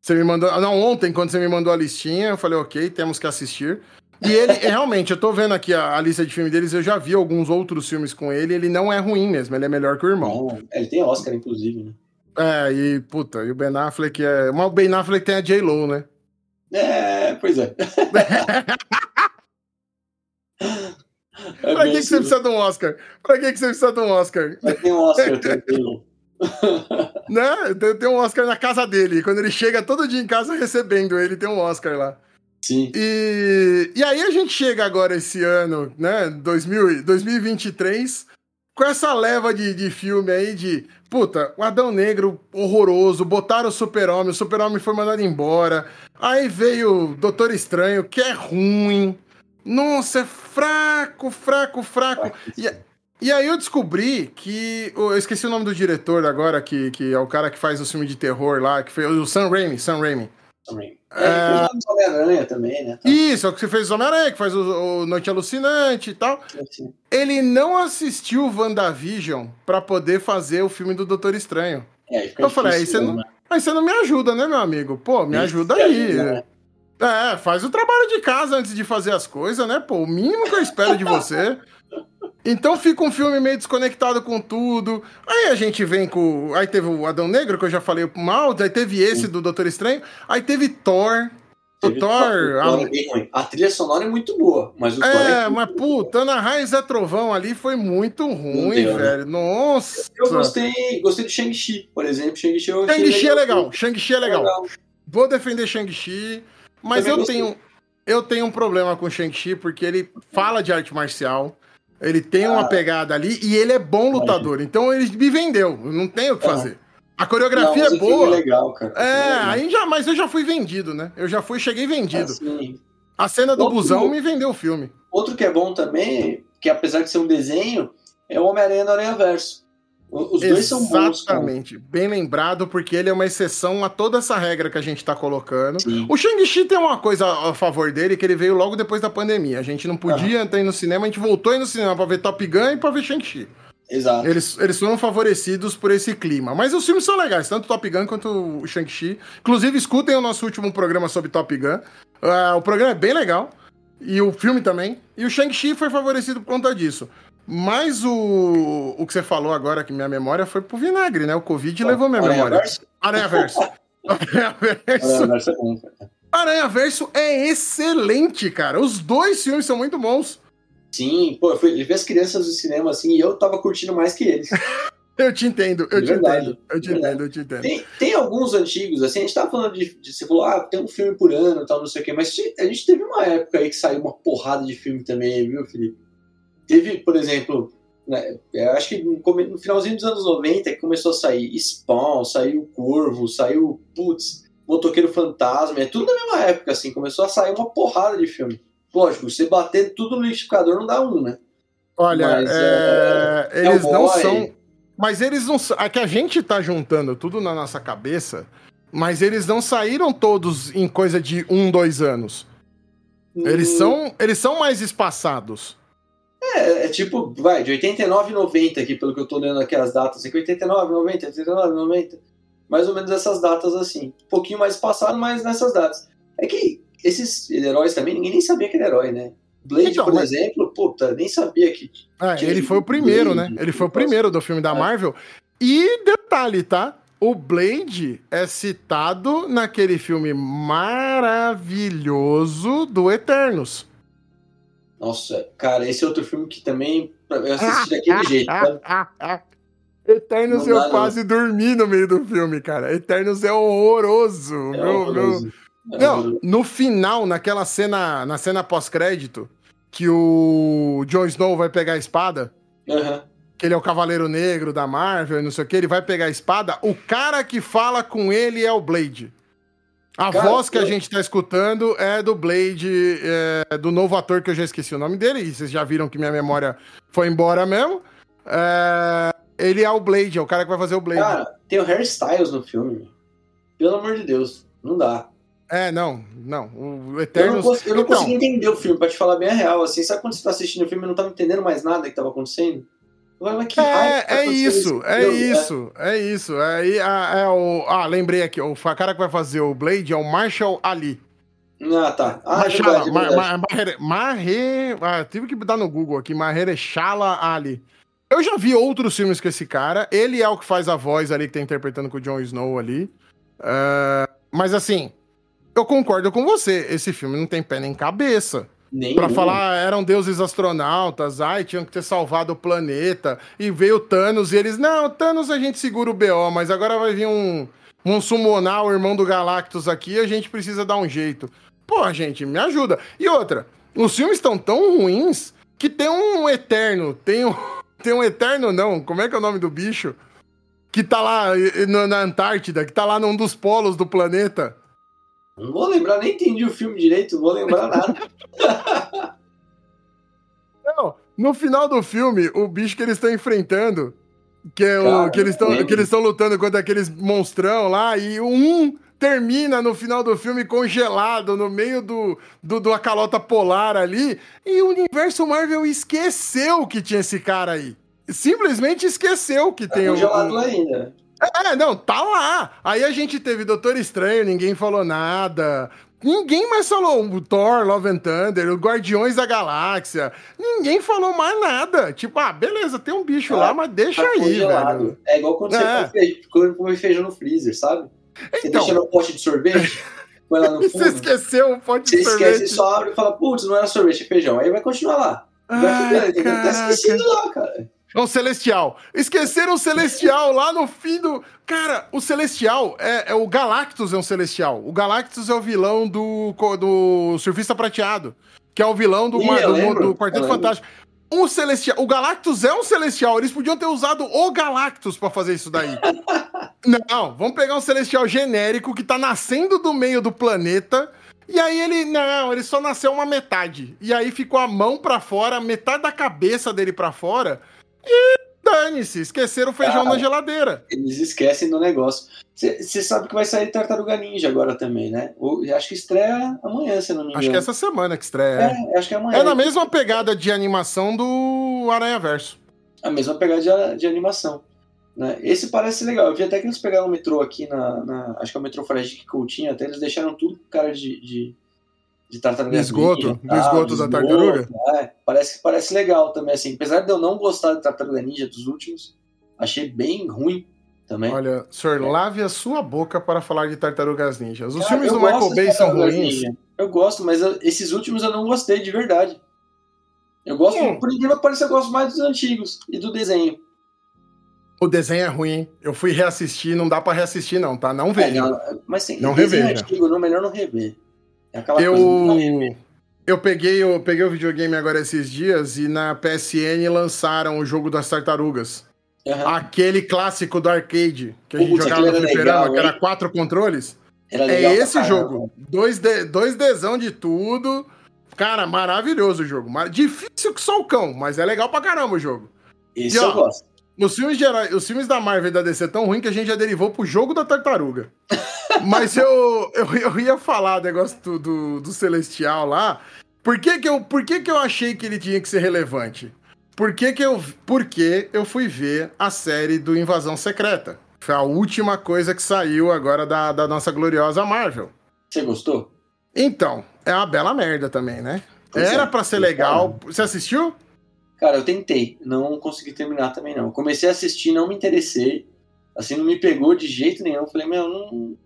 Você me mandou. Não, ontem, quando você me mandou a listinha, eu falei, ok, temos que assistir. E ele, é, realmente, eu tô vendo aqui a, a, lista de filmes deles, eu já vi alguns outros filmes com ele, ele não é ruim mesmo, ele é melhor que o irmão. ele tem Oscar, inclusive, né? É, e puta, e o Ben Affleck é. Mas o Ben Affleck tem a J-Lo, né? É, pois é. é pra que, que você precisa de um Oscar? Pra que, que você precisa de um Oscar? Tem um Oscar, tem J-Lo. né? Tem, um Oscar na casa dele. Quando ele chega todo dia em casa recebendo ele, tem um Oscar lá. Sim. E, e aí a gente chega agora esse ano, né? 2000, 2023, com essa leva de, de filme aí de. Puta, o Adão Negro horroroso, botaram o Super-Homem, o Super-Homem foi mandado embora. Aí veio o Doutor Estranho, que é ruim. Nossa, é fraco, fraco, fraco. E, E aí eu descobri que. Eu esqueci o nome do diretor agora, que, que é o cara que faz o filme de terror lá, que fez o Sam Raimi, Sam Raimi. Sam Raimi. É, é... ele fez o Homem-Aranha também, né? Tá. Isso, é o que você fez o Homem-Aranha, que faz o, o, Noite Alucinante e tal. Sim. Ele não assistiu WandaVision pra poder fazer o filme do Doutor Estranho. É, eu falei, aí você, não, né? aí você não me ajuda, né, meu amigo? Pô, me ajuda aí. Ajuda, né? É, faz o trabalho de casa antes de fazer as coisas, né? Pô, o mínimo que eu espero de você. Então fica um filme meio desconectado com tudo. Aí a gente vem com. Aí teve o Adão Negro, que eu já falei mal. Aí teve esse do Doutor Estranho. Aí teve Thor. O Thor. Thor a... É bem ruim. A trilha sonora é muito boa, mas o é, Thor. É, mas puta, Ana Raiz é Trovão ali foi muito ruim, deu, né? velho. Né? Nossa. Eu gostei, gostei do Shang-Chi, por exemplo. Shang-Chi Shang é legal. Shang-Chi é legal. legal. Vou defender Shang-Chi. Mas eu tenho, eu tenho um problema com Shang-Chi porque ele fala de arte marcial. Ele tem ah, uma pegada ali e ele é bom lutador. Então ele me vendeu. Não tem o que fazer. A coreografia não, é boa. É legal, cara. É, aí já, mas eu já fui vendido, né? Eu já fui, cheguei vendido. Assim, a cena do outro, busão me vendeu o filme. Outro que é bom também, que apesar de ser um desenho, é o Homem-Aranha no Aranha Verso. Os dois são bons. Exatamente. Bem lembrado, porque ele é uma exceção a toda essa regra que a gente tá colocando. Sim. O Shang-Chi tem uma coisa a favor dele, que ele veio logo depois da pandemia. A gente não podia entrar no cinema, a gente voltou aí no cinema pra ver Top Gun e pra ver Shang-Chi. Exato. Eles, eles foram favorecidos por esse clima. Mas os filmes são legais, tanto Top Gun quanto o Shang-Chi. Inclusive, escutem o nosso último programa sobre Top Gun. Uh, o programa é bem legal. E o filme também. E o Shang-Chi foi favorecido por conta disso. Mas o, o que você falou agora, que minha memória foi pro vinagre, né? O Covid levou minha Aranha memória. Verso? Aranha Verso. Aranha Verso. Aranha Verso é bom, cara. Aranha Verso é excelente, cara. Os dois filmes são muito bons. Sim, pô, eu fui ver as crianças do cinema assim e eu tava curtindo mais que eles. eu te entendo, eu de te verdade, entendo, eu te entendo, eu te entendo. Tem, tem, alguns antigos, assim, a gente tava falando de, de, Você falou, ah, tem um filme por ano tal, não sei o quê, mas a gente teve uma época aí que saiu uma porrada de filme também, viu, Felipe? Teve, por exemplo, né, acho que no finalzinho dos anos 90 que começou a sair Spawn, saiu Corvo, saiu, putz, Motoqueiro Fantasma, é tudo na mesma época, assim, começou a sair uma porrada de filme. Lógico, você bater tudo no liquidificador não dá um, né? Olha, Mas, é, é, eles não são. Mas eles não. É que a gente tá juntando tudo na nossa cabeça, mas eles não saíram todos em coisa de um, dois anos. Hum. Eles, são, eles são mais espaçados. É, é tipo, vai, de 89 e 90 aqui, pelo que eu tô lendo aqui as datas, aqui 89, 90, 89, 90, mais ou menos essas datas assim. Um pouquinho mais passado, mas nessas datas. É que esses heróis também, ninguém nem sabia que era herói, né? Blade, então, por mas... exemplo, puta, nem sabia que. É, ele foi o primeiro, Blade, né? Ele foi o primeiro do filme da é. Marvel. E detalhe, tá? O Blade é citado naquele filme maravilhoso do Eternos. Nossa, cara, esse é outro filme que também eu assisti daquele jeito. Tá? Eternos eu não. quase dormi no meio do filme, cara. Eternos é horroroso. É meu, horroroso. Meu... É não, no final, naquela cena, na cena pós-crédito, que o Jon Snow vai pegar a espada, uhum. que ele é o Cavaleiro Negro da Marvel, não sei o que, ele vai pegar a espada, o cara que fala com ele é o Blade. A Cara, voz que eu... a gente tá escutando é do Blade, é, do novo ator que eu já esqueci o nome dele, e vocês já viram que minha memória foi embora mesmo. É, ele é o Blade, é o cara que vai fazer o Blade. Cara, tem o Harry Styles no filme. Pelo amor de Deus, não dá. É, não, não. O Eternos... Eu não, eu não então... consegui entender o filme, pra te falar bem a real. Assim, sabe quando você tá assistindo o filme e não tava entendendo mais nada que tava acontecendo? Que é, é isso, é isso, é isso. É, é, é, o. Ah, lembrei aqui, o cara que vai fazer o Blade é o Marshall Ali. Ah, tá. Ah, Marshall, é Marre, Marre, ah, tive que dar no Google aqui, Mahershala Ali. Eu já vi outros filmes com esse cara. Ele é o que faz a voz ali que tá interpretando com o Jon Snow ali. Uh, mas assim, eu concordo com você. Esse filme não tem pé nem cabeça. Pra falar, eram deuses astronautas, ai, tinham que ter salvado o planeta. E veio Thanos e eles, não, Thanos a gente segura o BO, mas agora vai vir um, um summonar o irmão do Galactus aqui e a gente precisa dar um jeito. Pô, gente, me ajuda. E outra, os filmes estão tão ruins que tem um Eterno, tem um, tem um Eterno não, como é que é o nome do bicho? Que tá lá na Antártida, que tá lá num dos polos do planeta. Não vou lembrar, nem entendi o filme direito, não vou lembrar nada. não, No final do filme, o bicho que eles estão enfrentando, que, é o, Cara, que eles estão lutando contra aqueles monstrão lá, e um termina no final do filme congelado no meio do, do, do calota polar ali, e o universo Marvel esqueceu que tinha esse cara aí. Simplesmente esqueceu que tá tem congelado o. ainda. É, não, tá lá. Aí a gente teve Doutor Estranho, ninguém falou nada. Ninguém mais falou o Thor, Love and Thunder, os Guardiões da Galáxia. Ninguém falou mais nada. Tipo, ah, beleza, tem um bicho lá, mas deixa tá aí, congelado. velho. É igual quando é. você come feijão no freezer, sabe? Você então... deixa no pote de sorvete, põe lá no fundo. Você esqueceu o pote de sorvete. Você esquece, só abre e fala, putz, não era sorvete, é feijão. Aí vai continuar lá. Vai ficar, tá esquecido lá, cara. É um Celestial. Esqueceram o Celestial lá no fim do. Cara, o Celestial é, é, o Galactus é um Celestial. O Galactus é o vilão do, do Surfista Prateado, que é o vilão do, Ih, do, do Quarteto Fantástico. Um Celestial. O Galactus é um Celestial. Eles podiam ter usado o Galactus para fazer isso daí. não, vamos pegar um Celestial genérico que tá nascendo do meio do planeta. E aí ele, não, ele só nasceu uma metade. E aí ficou a mão para fora, metade da cabeça dele para fora. E dane-se, esqueceram o feijão na geladeira. Eles esquecem do negócio. Você sabe que vai sair Tartaruga Ninja agora também, né? acho que estreia amanhã, se não me engano. Acho que é essa semana que estreia. É, acho que é amanhã. É na mesma pegada de animação do Aranha Verso. A mesma pegada de, de animação. Né? Esse parece legal. Eu vi até que eles pegaram o metrô aqui na. na acho que é o metrô Fradique Coutinho, até eles deixaram tudo com cara de, de de tartaruga. Do esgoto, ninja, do esgoto da tartaruga? É, parece, parece legal também, assim. Apesar de eu não gostar de tartaruga ninja dos últimos, achei bem ruim também. Olha, senhor, é. lave a sua boca para falar de tartarugas ninjas. Os filmes do Michael Bay são ruins. Ninja. Eu gosto, mas eu, esses últimos eu não gostei de verdade. Eu gosto, hum. por incrível que pareça, eu gosto mais dos antigos e do desenho. O desenho é ruim. Eu fui reassistir, não dá para reassistir, não, tá? Não vejo. É, não, mas sim, não reveja. Antigo, não, melhor não rever. É eu, eu peguei, eu peguei o videogame agora esses dias e na PSN lançaram o jogo das tartarugas. Uhum. Aquele clássico do arcade que a gente Putz, jogava no fliperama, que era quatro controles. Era é esse jogo. Dois, de, dois Dzão de tudo. Cara, maravilhoso o jogo. Difícil que só o cão, mas é legal pra caramba o jogo. Isso e, ó, eu gosto. Os filmes, herói, os filmes da Marvel e da DC tão ruim que a gente já derivou pro jogo da tartaruga. Mas eu, eu, eu, ia falar o negócio do, do, do, Celestial lá. Por que que, eu, por que que eu achei que ele tinha que ser relevante? Por que que eu, porque eu fui ver a série do Invasão Secreta. Foi a última coisa que saiu agora da, da nossa gloriosa Marvel. Você gostou? Então, é uma bela merda também, né? Pois Era é, para ser legal. Você assistiu? Cara, eu tentei, não consegui terminar também não. Comecei a assistir, não me interessei, assim, não me pegou de jeito nenhum. Falei, meu, não,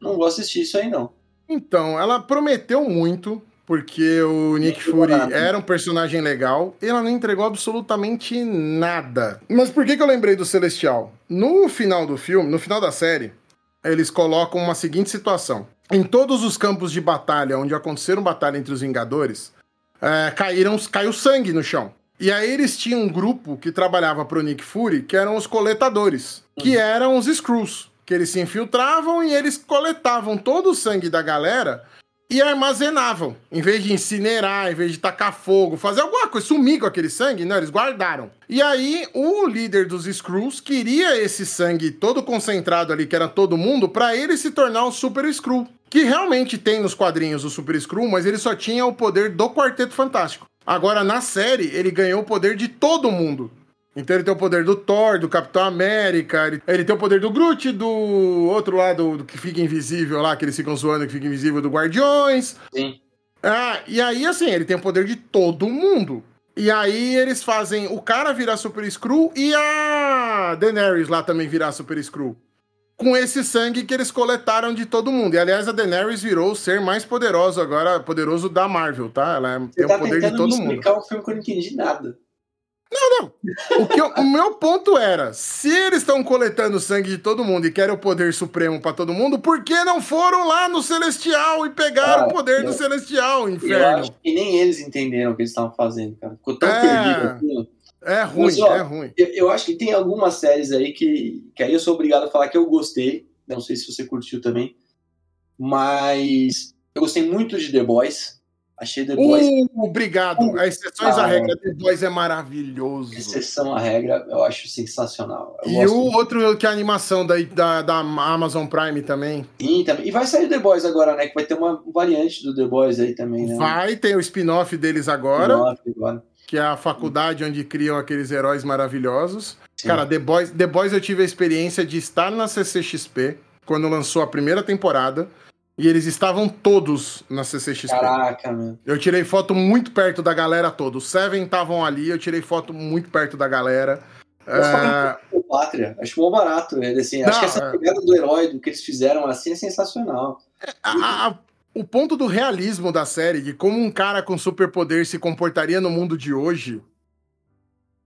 não vou assistir isso aí não. Então, ela prometeu muito, porque o Nick Fury era um personagem legal, e ela não entregou absolutamente nada. Mas por que, que eu lembrei do Celestial? No final do filme, no final da série, eles colocam uma seguinte situação. Em todos os campos de batalha onde aconteceram batalha entre os Vingadores, é, caíram, caiu sangue no chão. E aí eles tinham um grupo que trabalhava pro Nick Fury, que eram os coletadores, que uhum. eram os Screws, que eles se infiltravam e eles coletavam todo o sangue da galera e armazenavam. Em vez de incinerar, em vez de tacar fogo, fazer alguma coisa, sumir com aquele sangue, não, eles guardaram. E aí o líder dos Screws queria esse sangue todo concentrado ali, que era todo mundo, para ele se tornar o Super Screw. Que realmente tem nos quadrinhos o Super Screw, mas ele só tinha o poder do Quarteto Fantástico. Agora, na série, ele ganhou o poder de todo mundo. Então ele tem o poder do Thor, do Capitão América, ele, ele tem o poder do Groot, do outro lado do que fica invisível lá, que eles ficam zoando que fica invisível, do Guardiões. Sim. Ah, e aí, assim, ele tem o poder de todo mundo. E aí eles fazem o cara virar Super Screw e a Daenerys lá também virar Super Screw com esse sangue que eles coletaram de todo mundo. E aliás, a Daenerys virou o ser mais poderoso agora, poderoso da Marvel, tá? Ela Você tem tá o poder de todo mundo. explicar um filme que eu não entendi nada. Não, não. O, que eu, o meu ponto era: se eles estão coletando sangue de todo mundo e querem o poder supremo para todo mundo, por que não foram lá no Celestial e pegaram ah, o poder eu, do Celestial, inferno? Eu acho que nem eles entenderam o que eles estavam fazendo, cara. Ficou tão é... perdido aquilo. É ruim, Mas, ó, é ruim. Eu, eu, acho que tem algumas séries aí que, que aí eu sou obrigado a falar que eu gostei. Não sei se você curtiu também. Mas eu gostei muito de The Boys. Achei The Boys. Uh, obrigado. Uh, As exceções à regra, The Boys é maravilhoso. Exceção à regra, eu acho sensacional. Eu e o outro que é a animação da, da, da, Amazon Prime também. Sim, também. E vai sair The Boys agora, né? Que vai ter uma variante do The Boys aí também, né? Vai, tem o spin-off deles agora. agora. Que é a faculdade onde criam aqueles heróis maravilhosos. Sim. Cara, The Boys, The Boys eu tive a experiência de estar na CCXP quando lançou a primeira temporada. E eles estavam todos na CCXP. Caraca, meu. Eu tirei foto muito perto da galera toda. Os Seven estavam ali, eu tirei foto muito perto da galera. é... Pátria, acho bom barato ele, assim. Não, acho que essa é. pegada do herói, do que eles fizeram assim, é sensacional. A, a, o ponto do realismo da série, de como um cara com superpoder se comportaria no mundo de hoje,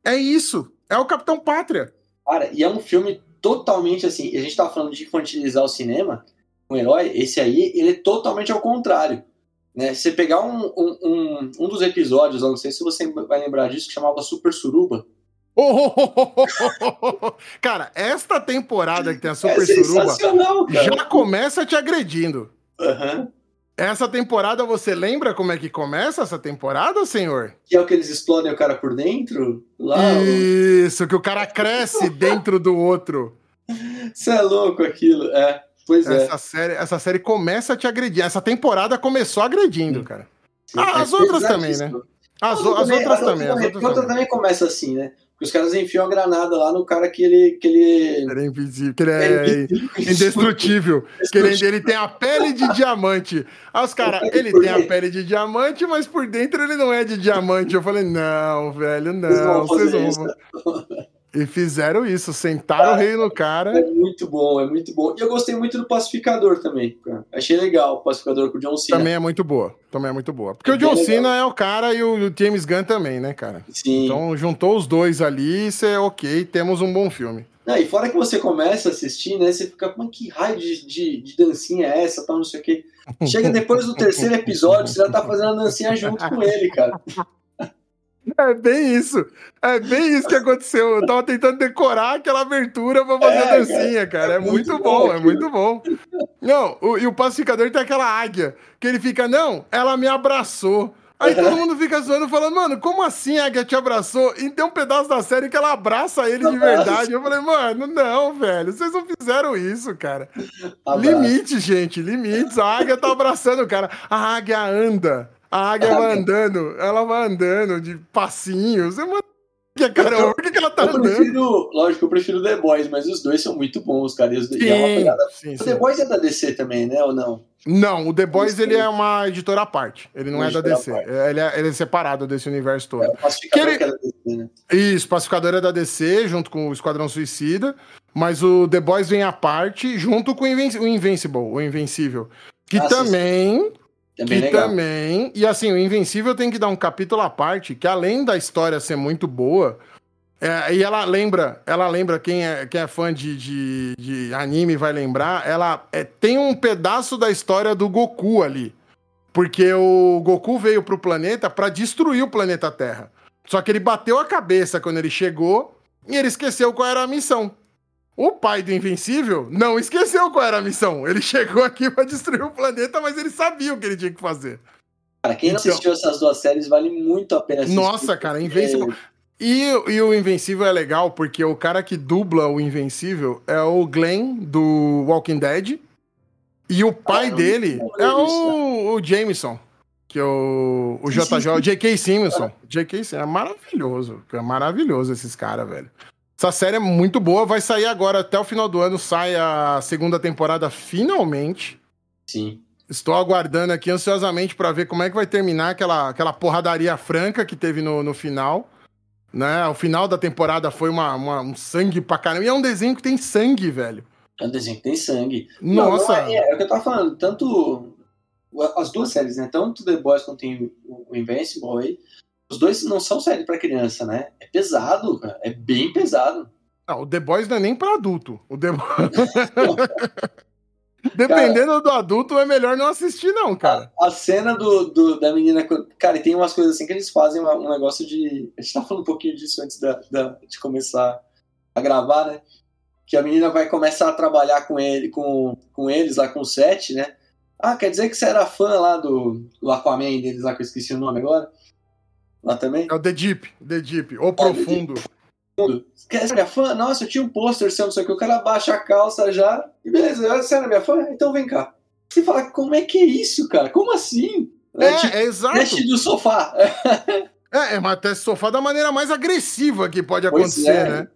é isso. É o Capitão Pátria. Cara, e é um filme totalmente assim. A gente tá falando de infantilizar o cinema um herói, esse aí, ele é totalmente ao contrário. Né? Você pegar um, um, um, um dos episódios, não sei se você vai lembrar disso, que chamava Super Suruba. Oh, oh, oh, cara, esta temporada que tem a Super é Suruba já começa te agredindo. Uhum. Essa temporada, você lembra como é que começa essa temporada, senhor? Que é o que eles explodem o cara por dentro? Lá, Isso, que o cara cresce dentro do outro. Você é louco aquilo, é. Pois é. essa é. Série, essa série começa a te agredir. Essa temporada começou agredindo, cara. Ah, as outras também, né? As, as, também, outras também. As outras também. também começa assim, né? Porque os caras enfiam a granada lá no cara que ele. Que ele... ele é invisível, que ele é, é indestrutível. que ele, ele tem a pele de diamante. Aí os caras, ele tem a pele de diamante, mas por dentro ele não é de diamante. Eu falei, não, velho, não. Vocês vão. E fizeram isso, sentaram ah, o rei no cara. É muito bom, é muito bom. E eu gostei muito do Pacificador também. Cara. Achei legal o Pacificador com o John Cena. Também é muito boa. Também é muito boa. Porque é o John Cena é o cara e o James Gunn também, né, cara? Sim. Então juntou os dois ali, isso é ok, temos um bom filme. Não, e fora que você começa a assistir, né? Você fica, mas que raio de, de, de dancinha é essa, tal, não sei o quê. Chega depois do terceiro episódio, você já tá fazendo a dancinha junto com ele, cara. É bem isso. É bem isso que aconteceu. Eu tava tentando decorar aquela abertura pra fazer é, a dancinha, cara. É, é muito, muito bom, bom é muito bom. Não, o, e o pacificador tem aquela águia que ele fica, não, ela me abraçou. Aí todo mundo fica zoando, falando, mano, como assim a águia te abraçou? E tem um pedaço da série que ela abraça ele de verdade. Eu falei, mano, não, velho, vocês não fizeram isso, cara. Abraço. Limite, gente, limites. A águia tá abraçando o cara. A águia anda. A águia vai andando, ela vai andando de passinhos. É uma cara, por que, que ela tá eu andando? Prefiro, lógico, eu prefiro The Boys, mas os dois são muito bons, cara. E, sim, é pegada... sim, sim. O The Boys é da DC também, né? Ou não? Não, o The Boys ele é uma editora à parte. Ele não uma é da DC. Ele é, ele é, separado desse universo todo. É, o Pacificador ele... que é da DC, né? Isso, o Pacificador é da DC, junto com o Esquadrão Suicida. Mas o The Boys vem à parte, junto com o, Invincible, o Invencível. Que ah, também sim, é bem que legal. também. E assim, o Invencível tem que dar um capítulo à parte, que além da história ser muito boa. É, e ela lembra, ela lembra, quem é, quem é fã de, de, de anime vai lembrar, ela é, tem um pedaço da história do Goku ali. Porque o Goku veio pro planeta para destruir o planeta Terra. Só que ele bateu a cabeça quando ele chegou e ele esqueceu qual era a missão. O pai do Invencível não esqueceu qual era a missão. Ele chegou aqui para destruir o planeta, mas ele sabia o que ele tinha que fazer. Cara, quem então, não assistiu essas duas séries vale muito a pena assistir. Nossa, cara, Invencível. E, e o Invencível é legal porque o cara que dubla o Invencível é o Glenn do Walking Dead. E o pai ah, dele é o, o Jameson, que é o, o JJ, o J.K. Simonson. J.K. Simonson, é maravilhoso. É maravilhoso esses caras, velho. Essa série é muito boa, vai sair agora até o final do ano, sai a segunda temporada finalmente. Sim. Estou aguardando aqui ansiosamente para ver como é que vai terminar aquela, aquela porradaria franca que teve no, no final. Né? O final da temporada foi uma, uma, um sangue pra caramba. E é um desenho que tem sangue, velho. É um desenho que tem sangue. Nossa! Não, é, é, é, o que eu tava falando. Tanto. As duas séries, né? Tanto The Boys quanto o Invincible aí os dois não são séries para criança, né? É pesado, cara. É bem pesado. Não, o The Boys não é nem para adulto. O The Dependendo cara, do adulto, é melhor não assistir, não, cara. A, a cena do, do, da menina. Cara, e tem umas coisas assim que eles fazem uma, um negócio de. A gente tá falando um pouquinho disso antes da, da, de começar a gravar, né? Que a menina vai começar a trabalhar com ele, com, com eles lá com o set, né? Ah, quer dizer que você era fã lá do, do Aquaman deles lá, que eu esqueci o nome agora? Lá também? É o The Deep, The Deep, o Profundo. Deep. Quer ser minha fã? Nossa, eu tinha um pôster seu, não sei o que. O cara baixa a calça já. E beleza, você era minha fã? Então vem cá. Você fala, como é que é isso, cara? Como assim? É, é, tipo, é exato. Teste do sofá. é, é, mas teste do sofá da maneira mais agressiva que pode acontecer, é. né?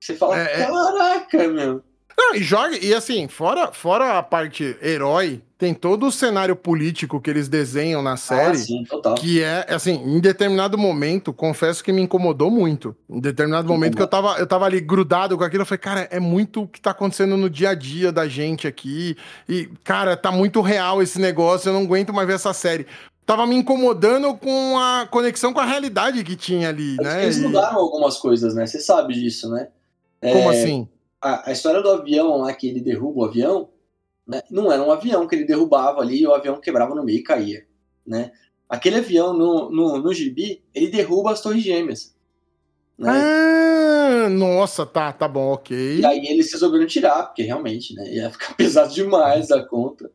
Você fala, é, é. caraca, meu. Não, e joga, e assim, fora, fora a parte herói, tem todo o cenário político que eles desenham na ah, série. Ah, sim, total. Que é, assim, em determinado momento, confesso que me incomodou muito. Em determinado que momento que eu tava, eu tava ali grudado com aquilo, eu falei, cara, é muito o que tá acontecendo no dia a dia da gente aqui. E, cara, tá muito real esse negócio, eu não aguento mais ver essa série tava me incomodando com a conexão com a realidade que tinha ali, né? Eles mudaram e... algumas coisas, né? Você sabe disso, né? Como é... assim? a, a, história do avião lá que ele derruba o avião, né, não era um avião que ele derrubava ali e o avião quebrava no meio e caía. Né? Aquele avião no, no, no gibi, ele derruba as torres gêmeas. Né? Ah, nossa, tá, tá bom, ok. E aí eles resolveram tirar, porque realmente, né, ia ficar pesado demais da conta.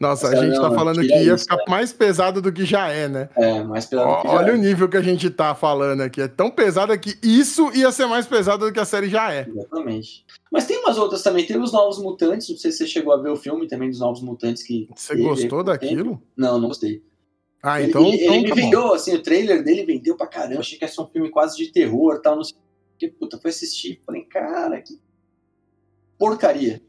Nossa, a gente tá não, tá falando que ia isso, ficar é. mais pesado do que já é, né? É, mais pesado do que já Olha é. o nível que a gente tá falando aqui. É tão pesado que isso ia ser mais pesado do que a série já é. Exatamente. Mas tem umas outras também. Tem os Novos Mutantes. Não sei se você chegou a ver o filme também dos Novos Mutantes. que Você gostou daquilo? Não, não gostei. Ah, então. Ele, então ele tá me vendeu, assim, o trailer dele vendeu pra caramba. Achei que ia ser um filme quase de terror tal. Não sei que puta, foi assistir. Falei, cara, que porcaria.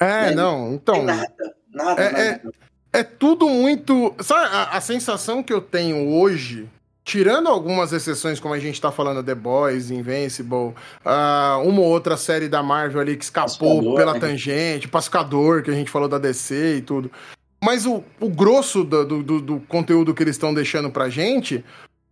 É, é não, então. nada, nada, é, nada. É é tudo muito. Sabe, a, a, sensação que eu tenho hoje, tirando algumas exceções, como a gente tá falando, The Boys, Invincible, uh, uma ou outra série da Marvel ali que escapou Pascador, pela né? tangente, Pascador, que a gente falou da DC e tudo. Mas o, o grosso do, do, do conteúdo que eles estão deixando pra gente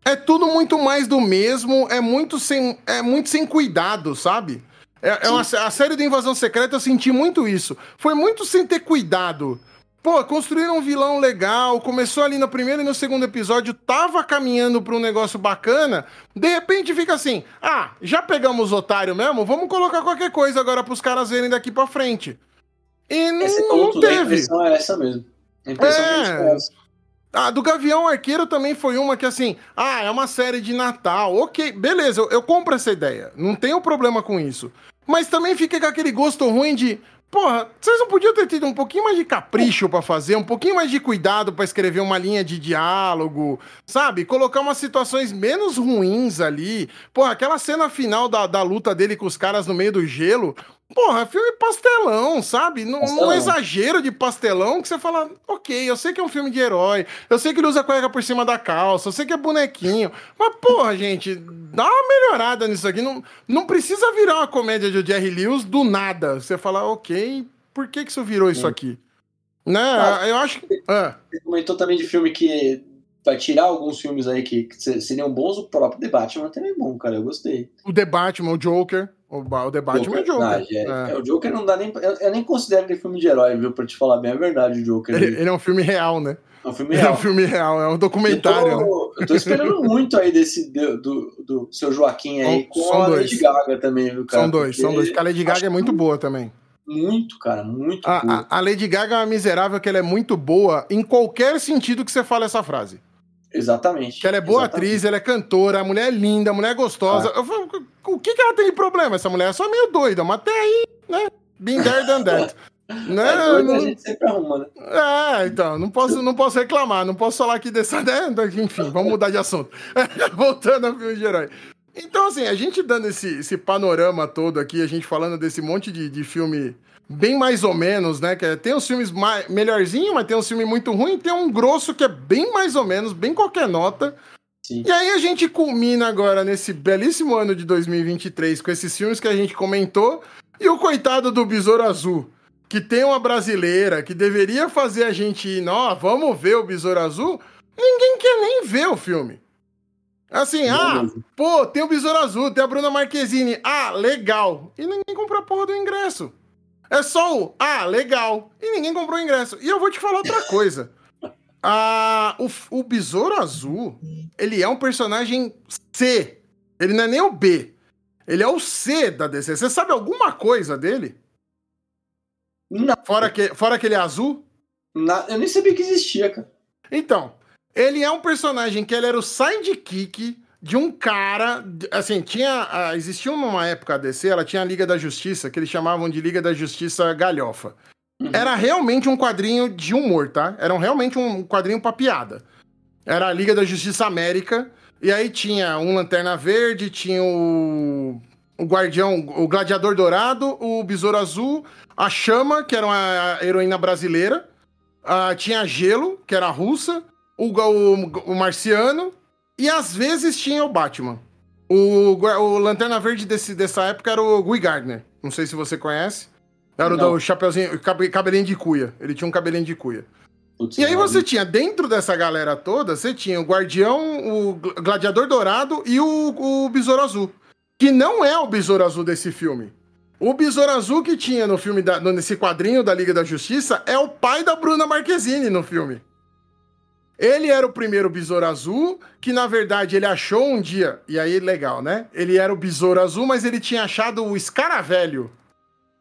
é tudo muito mais do mesmo, é muito sem, é muito sem cuidado, sabe? É, é uma, a série da Invasão Secreta eu senti muito isso. Foi muito sem ter cuidado Pô, construíram um vilão legal, começou ali no primeiro e no segundo episódio, tava caminhando pra um negócio bacana, de repente fica assim, ah, já pegamos os otários mesmo, vamos colocar qualquer coisa agora pros caras verem daqui pra frente. E não, Esse ponto não teve. A impressão é essa mesmo. A impressão é... é essa. Ah, do Gavião Arqueiro também foi uma que assim, ah, é uma série de Natal, ok, beleza, eu, eu compro essa ideia, não tenho problema com isso. Mas também fica com aquele gosto ruim de, Porra, vocês não podiam ter tido um pouquinho mais de capricho para fazer, um pouquinho mais de cuidado para escrever uma linha de diálogo, sabe? Colocar umas situações menos ruins ali. Porra, aquela cena final da, da luta dele com os caras no meio do gelo. Porra, filme pastelão, sabe? Não, um exagero de pastelão que você fala, ok, eu sei que é um filme de herói, eu sei que ele usa cueca por cima da calça, eu sei que é bonequinho, mas porra, gente, dá uma melhorada nisso aqui. Não, não precisa virar uma comédia de Jerry Lewis do nada. Você fala, ok, por que, que isso virou isso aqui? Né? Eu acho que. Ah. Você comentou também de filme que vai tirar alguns filmes aí que, que seriam bons, o próprio The Batman também é bom, cara. Eu gostei. O The Batman, o Joker. O, o The Batman Joker, é Joker. Ah, é, é. o Joker não dá nem. Eu, eu, nem considero ele filme de herói, viu? Pra te falar bem a verdade, o Joker. Ele, ele é um filme real, né? É um filme real. É um filme real, é um documentário. Eu tô, eu tô esperando muito aí desse do, do, do, seu Joaquim aí com são a dois. Lady Gaga também, viu, cara? São dois, são dois. Porque a Lady Gaga é muito boa também. Muito, cara, muito a, boa. A, a Lady Gaga é uma miserável que ela é muito boa em qualquer sentido que você fale essa frase. Exatamente. Que ela é boa exatamente. atriz, ela é cantora, a mulher é linda, a mulher é gostosa. Ah. Falo, o que, que ela tem de problema? Essa mulher é só meio doida, mas até aí, né? Been there than that. né? É, não... a gente sempre arruma, né? É, então, não posso, não posso reclamar, não posso falar aqui dessa. Né? Enfim, vamos mudar de assunto. Voltando ao filme de herói. Então, assim, a gente dando esse, esse panorama todo aqui, a gente falando desse monte de, de filme bem mais ou menos, né? Que é, tem os filmes mais, melhorzinho, mas tem um filme muito ruim, tem um grosso que é bem mais ou menos, bem qualquer nota. Sim. E aí a gente culmina agora nesse belíssimo ano de 2023 com esses filmes que a gente comentou e o coitado do Besouro Azul, que tem uma brasileira que deveria fazer a gente ir, ó, vamos ver o Besouro Azul, ninguém quer nem ver o filme. Assim, ah, pô, tem o Besouro Azul, tem a Bruna Marquezine, ah, legal. E ninguém comprou a porra do ingresso. É só o, ah, legal. E ninguém comprou o ingresso. E eu vou te falar outra coisa. Ah, o, o Besouro Azul, ele é um personagem C. Ele não é nem o B. Ele é o C da DC. Você sabe alguma coisa dele? Não. Fora que, fora que ele é azul? Eu nem sabia que existia, cara. Então, ele é um personagem que ele era o sidekick de um cara. Assim, tinha. Uh, existia uma época a DC, ela tinha a Liga da Justiça, que eles chamavam de Liga da Justiça Galhofa. Uhum. Era realmente um quadrinho de humor, tá? Era realmente um quadrinho pra piada. Era a Liga da Justiça América. E aí tinha um Lanterna Verde, tinha o, o Guardião, o Gladiador Dourado, o Besouro Azul, a Chama, que era uma heroína brasileira, uh, tinha a Gelo, que era russa, o, o, o Marciano, e às vezes tinha o Batman. O, o Lanterna Verde desse, dessa época era o Guy Gardner. Não sei se você conhece. Era não. o do chapeuzinho, cabelinho de cuia. Ele tinha um cabelinho de cuia. Putz, e aí você tinha, dentro dessa galera toda, você tinha o Guardião, o Gladiador Dourado e o, o Besouro Azul. Que não é o Besouro Azul desse filme. O Besouro Azul que tinha no filme, da, nesse quadrinho da Liga da Justiça, é o pai da Bruna Marquezine no filme. Ele era o primeiro besouro azul, que na verdade ele achou um dia, e aí legal, né? Ele era o besouro azul, mas ele tinha achado o escaravelho,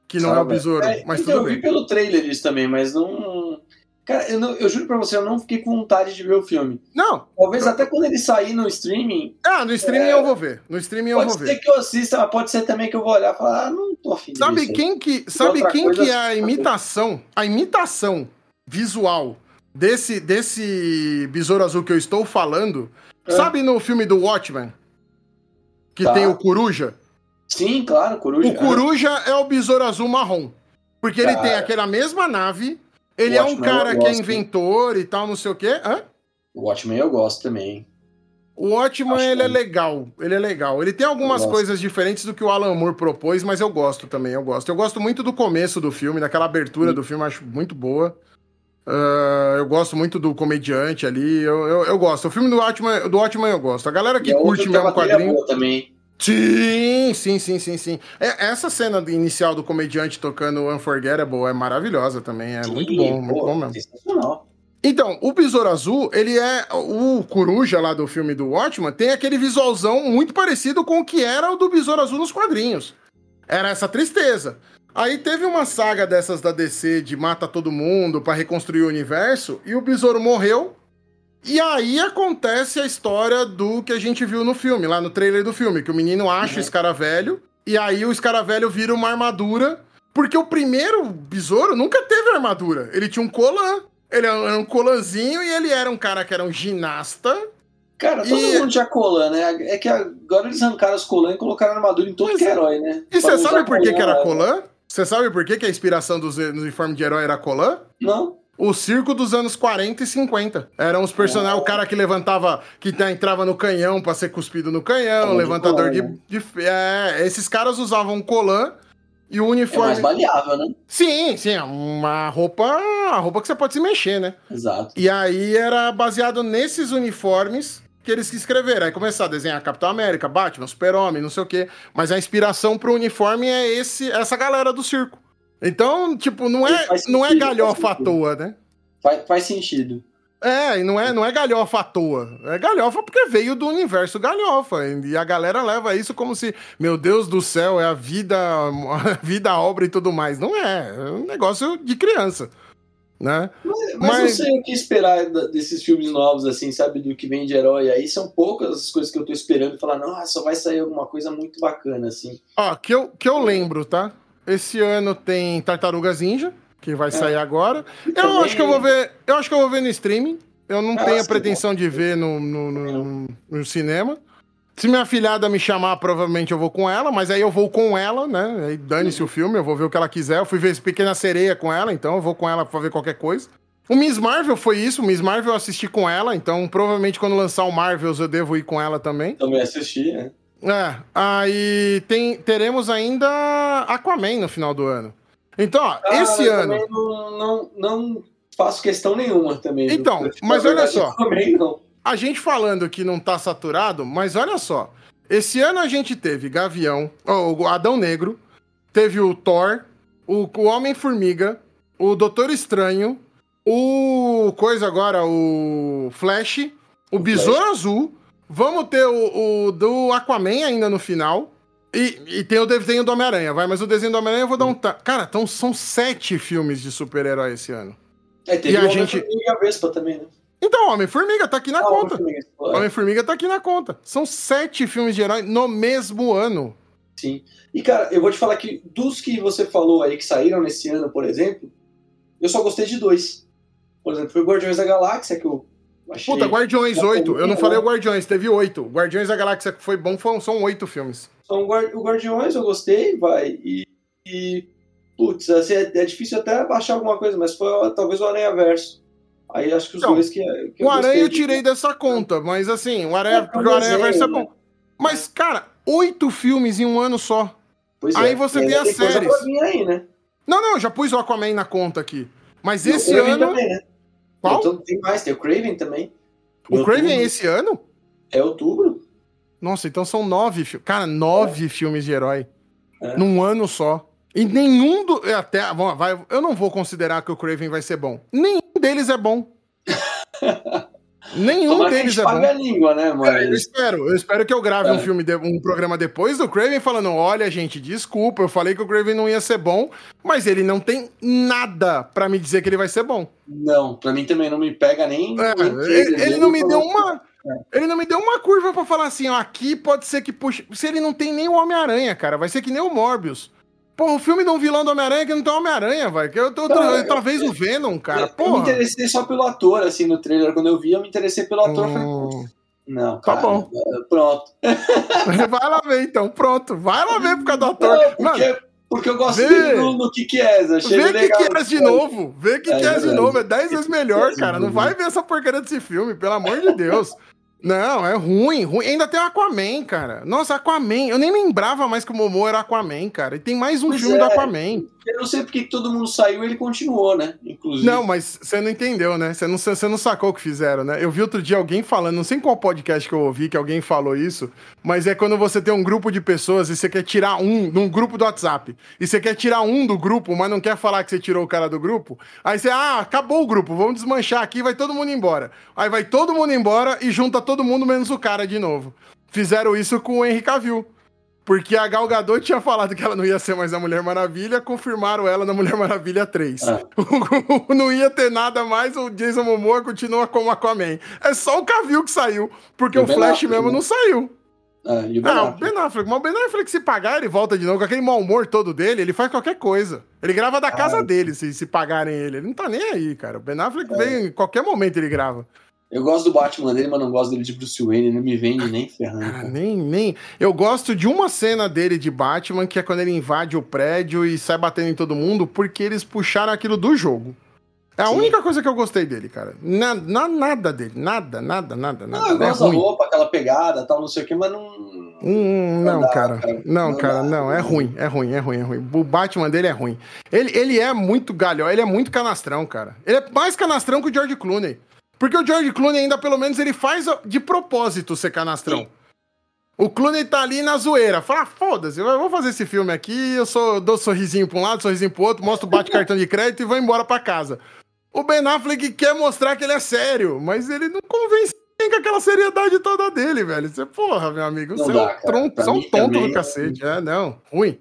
que não Sabe, é o besouro, é, mas então, tudo bem. Eu vi pelo trailer isso também, mas não... Cara, eu, não, eu juro pra você, eu não fiquei com vontade de ver o filme. Não. Talvez até quando ele sair no streaming. Ah, no streaming é... eu vou ver. No streaming eu vou ver. Pode ser que eu assista, mas pode ser também que eu vou olhar e falar, ah, não tô afim Sabe disso. quem que, sabe quem que é a imitação, a imitação visual desse, desse besouro azul que eu estou falando, é. sabe no filme do Watchmen? Que tá. tem o Coruja? Sim, claro, Coruja. O Coruja é, o besouro azul marrom. Porque ele tem aquela mesma nave, ele é um cara que é inventor e tal, não sei o quê. Hã? O Watchmen eu gosto também. O Watchmen, ele é legal. Ele é legal. Ele tem algumas coisas diferentes do que o Alan Moore propôs, mas eu gosto também, eu gosto. Eu gosto muito do começo do filme, daquela abertura Sim. do filme, acho muito boa. Uh, eu gosto muito do comediante ali. Eu, eu, eu, gosto. O filme do Watchman, do Watchman eu gosto. A galera que e curte mesmo quadrinho. Também. Sim, sim, sim, sim, sim. É, essa cena inicial do comediante tocando Unforgettable é maravilhosa também. É sim, muito bom, pô, muito bom mesmo. Sensacional. Então, o Besouro Azul, ele é. O Coruja lá do filme do Watchman tem aquele visualzão muito parecido com o que era o do Besouro Azul nos quadrinhos. Era essa tristeza. Aí teve uma saga dessas da DC de mata todo mundo para reconstruir o universo e o Besouro morreu. E aí acontece a história do que a gente viu no filme, lá no trailer do filme, que o menino acha uhum. o escaravelho e aí o escaravelho vira uma armadura, porque o primeiro besouro nunca teve armadura. Ele tinha um colan, ele era um colanzinho e ele era um cara que era um ginasta Cara, todo e... mundo tinha colan, né? É que agora eles arrancaram os colan e colocaram armadura em todo que é herói, né? E você sabe por que, que era colan? Você sabe por que, que a inspiração dos uniformes de herói era colã? Não. O circo dos anos 40 e 50. Eram os personagens, oh. o cara que levantava, que entrava no canhão pra ser cuspido no canhão, levantador de, de, É, esses caras usavam colã e o uniforme. É mais baleável, né? Sim, sim, é uma roupa, uma roupa que você pode se mexer, né? Exato. E aí era baseado nesses uniformes que eles escreveram. Aí começar a desenhar Capitão América, Batman, Super-Homem, não sei o quê. Mas a inspiração pro uniforme é esse, essa galera do circo. Então, tipo, não é, sentido, não é galhofa à toa, né? Faz, faz sentido. É, e não é, não é galhofa à toa. É galhofa porque veio do universo galhofa. E a galera leva isso como se, meu Deus do céu, é a vida, a vida, a obra e tudo mais. Não é. É um negócio de criança né? Mas, mas, mas, não sei o que esperar desses filmes novos, assim, sabe? Do que vem de herói. Aí são poucas as coisas que eu tô esperando e falar, nossa, vai sair alguma coisa muito bacana, assim. Ó, que eu, que eu lembro, tá? Esse ano tem Tartarugas Ninja, que vai é. sair agora. Eu também... acho que eu vou ver. Eu acho que eu vou ver no streaming. Eu não ah, tenho a pretensão de ver no, no, no, no cinema. Se minha filhada me chamar, provavelmente eu vou com ela, mas aí eu vou com ela, né? Aí dane-se o filme, eu vou ver o que ela quiser. Eu fui ver Pequena Sereia com ela, então eu vou com ela pra ver qualquer coisa. O Miss Marvel foi isso, o Miss Marvel eu assisti com ela, então provavelmente quando lançar o Marvels eu devo ir com ela também. Também assisti, né? É, aí tem, teremos ainda Aquaman no final do ano. Então, ó, ah, esse ano. Não, não, não, faço questão nenhuma também. Então, mas olha só. Também não a gente falando que não tá saturado, mas olha só. Esse ano a gente teve Gavião, o Adão Negro, teve o Thor, o, o Homem-Formiga, o Doutor Estranho, o. Coisa agora, o Flash, o, o Besouro Flash. Azul. Vamos ter o, o, do Aquaman ainda no final. E, e tem o desenho do Homem-Aranha, vai, mas o desenho do Homem-Aranha eu vou dar um. Cara, então são sete filmes de super-herói esse ano. É, teve e a gente... Vespa também, né? Então, Homem-Formiga tá aqui na ah, conta. Homem-Formiga tá aqui na conta. São sete filmes de herói no mesmo ano. Sim. E, cara, eu vou te falar que dos que você falou aí que saíram nesse ano, por exemplo, eu só gostei de dois. Por exemplo, foi Guardiões da Galáxia, que eu achei. Puta, Guardiões 8. Eu não falei o Guardiões, teve oito. Guardiões da Galáxia que foi bom, são oito filmes. São o Guardiões, eu gostei, vai. E. e putz, assim, é, é, difícil até baixar alguma coisa, mas foi talvez o Aranha Verso. Aí acho que os então, dois que. que o Aranha eu tirei dessa conta, mas assim, o Aranha, é, o Aranha Verso é bom. Mas, cara, oito filmes em um ano só. Pois aí é. você tem as séries. Aí, né? Não, não, já pus o Aquaman na conta aqui. Mas e esse ano. Também, né? Qual? Então, tem mais, tem o Craven também. O Craven é esse ano? É outubro. Nossa, então são nove. Cara, nove é. filmes de herói. É. Num ano só. E nenhum do. Até, bom, vai, eu não vou considerar que o Craven vai ser bom. Nenhum deles é bom. Nenhum Tomara deles é bom. a língua, né, mas... É, eu espero, eu espero que eu grave é. um filme, de, um programa depois do Craven falando: olha, gente, desculpa, eu falei que o Craven não ia ser bom, mas ele não tem nada para me dizer que ele vai ser bom. Não, para mim também não me pega nem. É, ele, ele, não me deu uma. Ele não me deu uma curva para falar assim, ó, aqui pode ser que puxe. Se ele não tem nem o Homem-Aranha, cara, vai ser que nem o Morbius. Pô, o filme de um vilão do Homem-Aranha que não tem Homem-Aranha, vai. Que eu tô, não, talvez eu, o Venom, cara. Eu, eu, me interessei só pelo ator, assim, no trailer. Quando eu vi, eu me interessei pelo ator. Hum... Falei, não, tá cara, tá bom. Pronto. Vai lá ver, então. Pronto. Vai lá ver por causa do ator. Não, porque, Mano, porque eu gosto vê, no que é. Achei vê legal. que é de novo. Vê que é, que é de novo. É dez vezes melhor, cara. Não vai ver essa porcaria desse filme, pelo amor de Deus. Não, é ruim, ruim. Ainda tem o Aquaman, cara. Nossa, Aquaman. Eu nem lembrava mais que o Momo era Aquaman, cara. E tem mais um pois filme é. do Aquaman. Eu não sei porque todo mundo saiu e ele continuou, né? Inclusive. Não, mas você não entendeu, né? Você não, você não sacou o que fizeram, né? Eu vi outro dia alguém falando, não sei em qual podcast que eu ouvi que alguém falou isso, mas é quando você tem um grupo de pessoas e você quer tirar um num grupo do WhatsApp. E você quer tirar um do grupo, mas não quer falar que você tirou o cara do grupo. Aí você, ah, acabou o grupo, vamos desmanchar aqui, vai todo mundo embora. Aí vai todo mundo embora e junta todo mundo menos o cara de novo. Fizeram isso com o Henry Cavill. Porque a Gal Gadot tinha falado que ela não ia ser mais a Mulher Maravilha, confirmaram ela na Mulher Maravilha 3. Ah. não ia ter nada mais, o Jason Momoa continua como Aquaman. É só o Cavill que saiu, porque o, o Flash Affleck, mesmo né? não saiu. Ah, e o ben, ah, o ben Affleck. Mas o Ben Affleck, se pagar, ele volta de novo. Com aquele mau humor todo dele, ele faz qualquer coisa. Ele grava da ah, casa dele, se, se pagarem ele. Ele não tá nem aí, cara. O Ben Affleck é. vem em qualquer momento ele grava. Eu gosto do Batman dele, mas não gosto dele de Bruce Wayne, não me vende nem ferrando. Ah, nem, nem. Eu gosto de uma cena dele de Batman, que é quando ele invade o prédio e sai batendo em todo mundo, porque eles puxaram aquilo do jogo. É a Sim. única coisa que eu gostei dele, cara. Na, na, nada dele. Nada, nada, nada, nada. Não, eu gosto é da roupa, aquela pegada, tal, não sei o que, mas não. Hum, não, não dá, cara. cara. Não, não cara, dá, não. É ruim, é ruim, é ruim, é ruim. O Batman dele é ruim. Ele, ele é muito galhão, ele é muito canastrão, cara. Ele é mais canastrão que o George Clooney. Porque o George Clooney ainda, pelo menos, ele faz de propósito ser canastrão. Sim. O Clooney tá ali na zoeira. Fala, ah, foda-se, eu vou fazer esse filme aqui, eu sou, dou sorrisinho pra um lado, sorrisinho pro outro, mostro bate cartão de crédito e vou embora pra casa. O Ben Affleck quer mostrar que ele é sério, mas ele não convence com aquela seriedade toda dele, velho. Você, porra, meu amigo, você dá, é um, tronco, você é um tonto do cacete. É, não, ruim.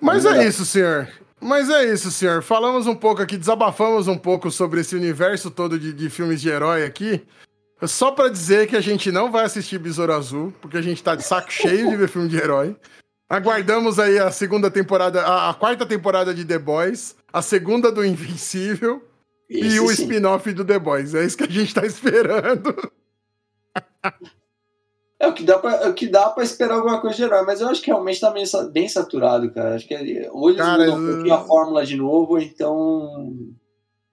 Mas é isso, senhor. Mas é isso, senhor. Falamos um pouco aqui, desabafamos um pouco sobre esse universo todo de, de filmes de herói aqui. Só para dizer que a gente não vai assistir Besouro Azul, porque a gente tá de saco cheio de ver filme de herói. Aguardamos aí a segunda temporada, a, a quarta temporada de The Boys, a segunda do Invencível e o spin-off do The Boys. É isso que a gente tá esperando. É o que dá pra, é o que dá pra esperar alguma coisa de herói, mas eu acho que realmente tá bem, bem saturado, cara. Acho que ou eles cara, mudam um pouquinho a fórmula de novo, então.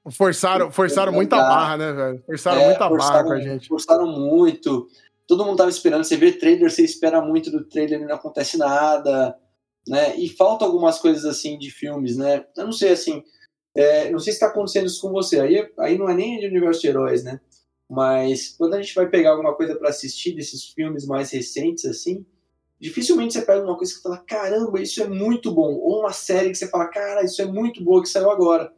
Forçaram, forçaram muita barra, né, velho? Forçaram é, muita forçaram, barra com a gente. Forçaram muito. Todo mundo tava esperando. Você vê trailer, você espera muito do trailer e não acontece nada. Né? E falta algumas coisas assim de filmes, né? Eu não sei assim. É, não sei se está acontecendo isso com você. Aí, aí não é nem de universo de heróis, né? Mas quando a gente vai pegar alguma coisa para assistir desses filmes mais recentes, assim, dificilmente você pega uma coisa que fala, caramba, isso é muito bom. Ou uma série que você fala, cara, isso é muito boa que saiu agora.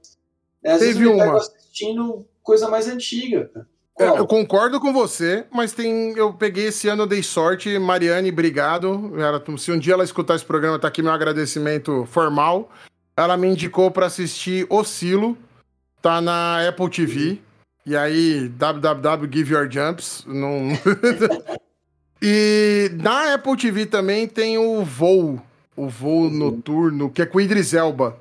É, às Teve vezes uma. assistindo coisa mais antiga. É, eu concordo com você, mas tem. Eu peguei esse ano, dei sorte. Mariane, obrigado. Ela, se um dia ela escutar esse programa, tá aqui meu agradecimento formal. Ela me indicou para assistir Oscilo, Tá na Apple TV. E aí, www Give Your Jumps. Não... e na Apple TV também tem o Voo. O Voo Noturno, que é com Idris Elba.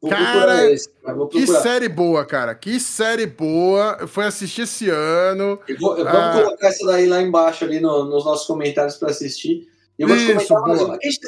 Vou cara, esse, que série boa, cara. Que série boa. Eu fui assistir esse ano. Eu vou, eu, vamos ah, colocar essa daí lá embaixo, ali no, nos nossos comentários para assistir. Eu vou te comentar mais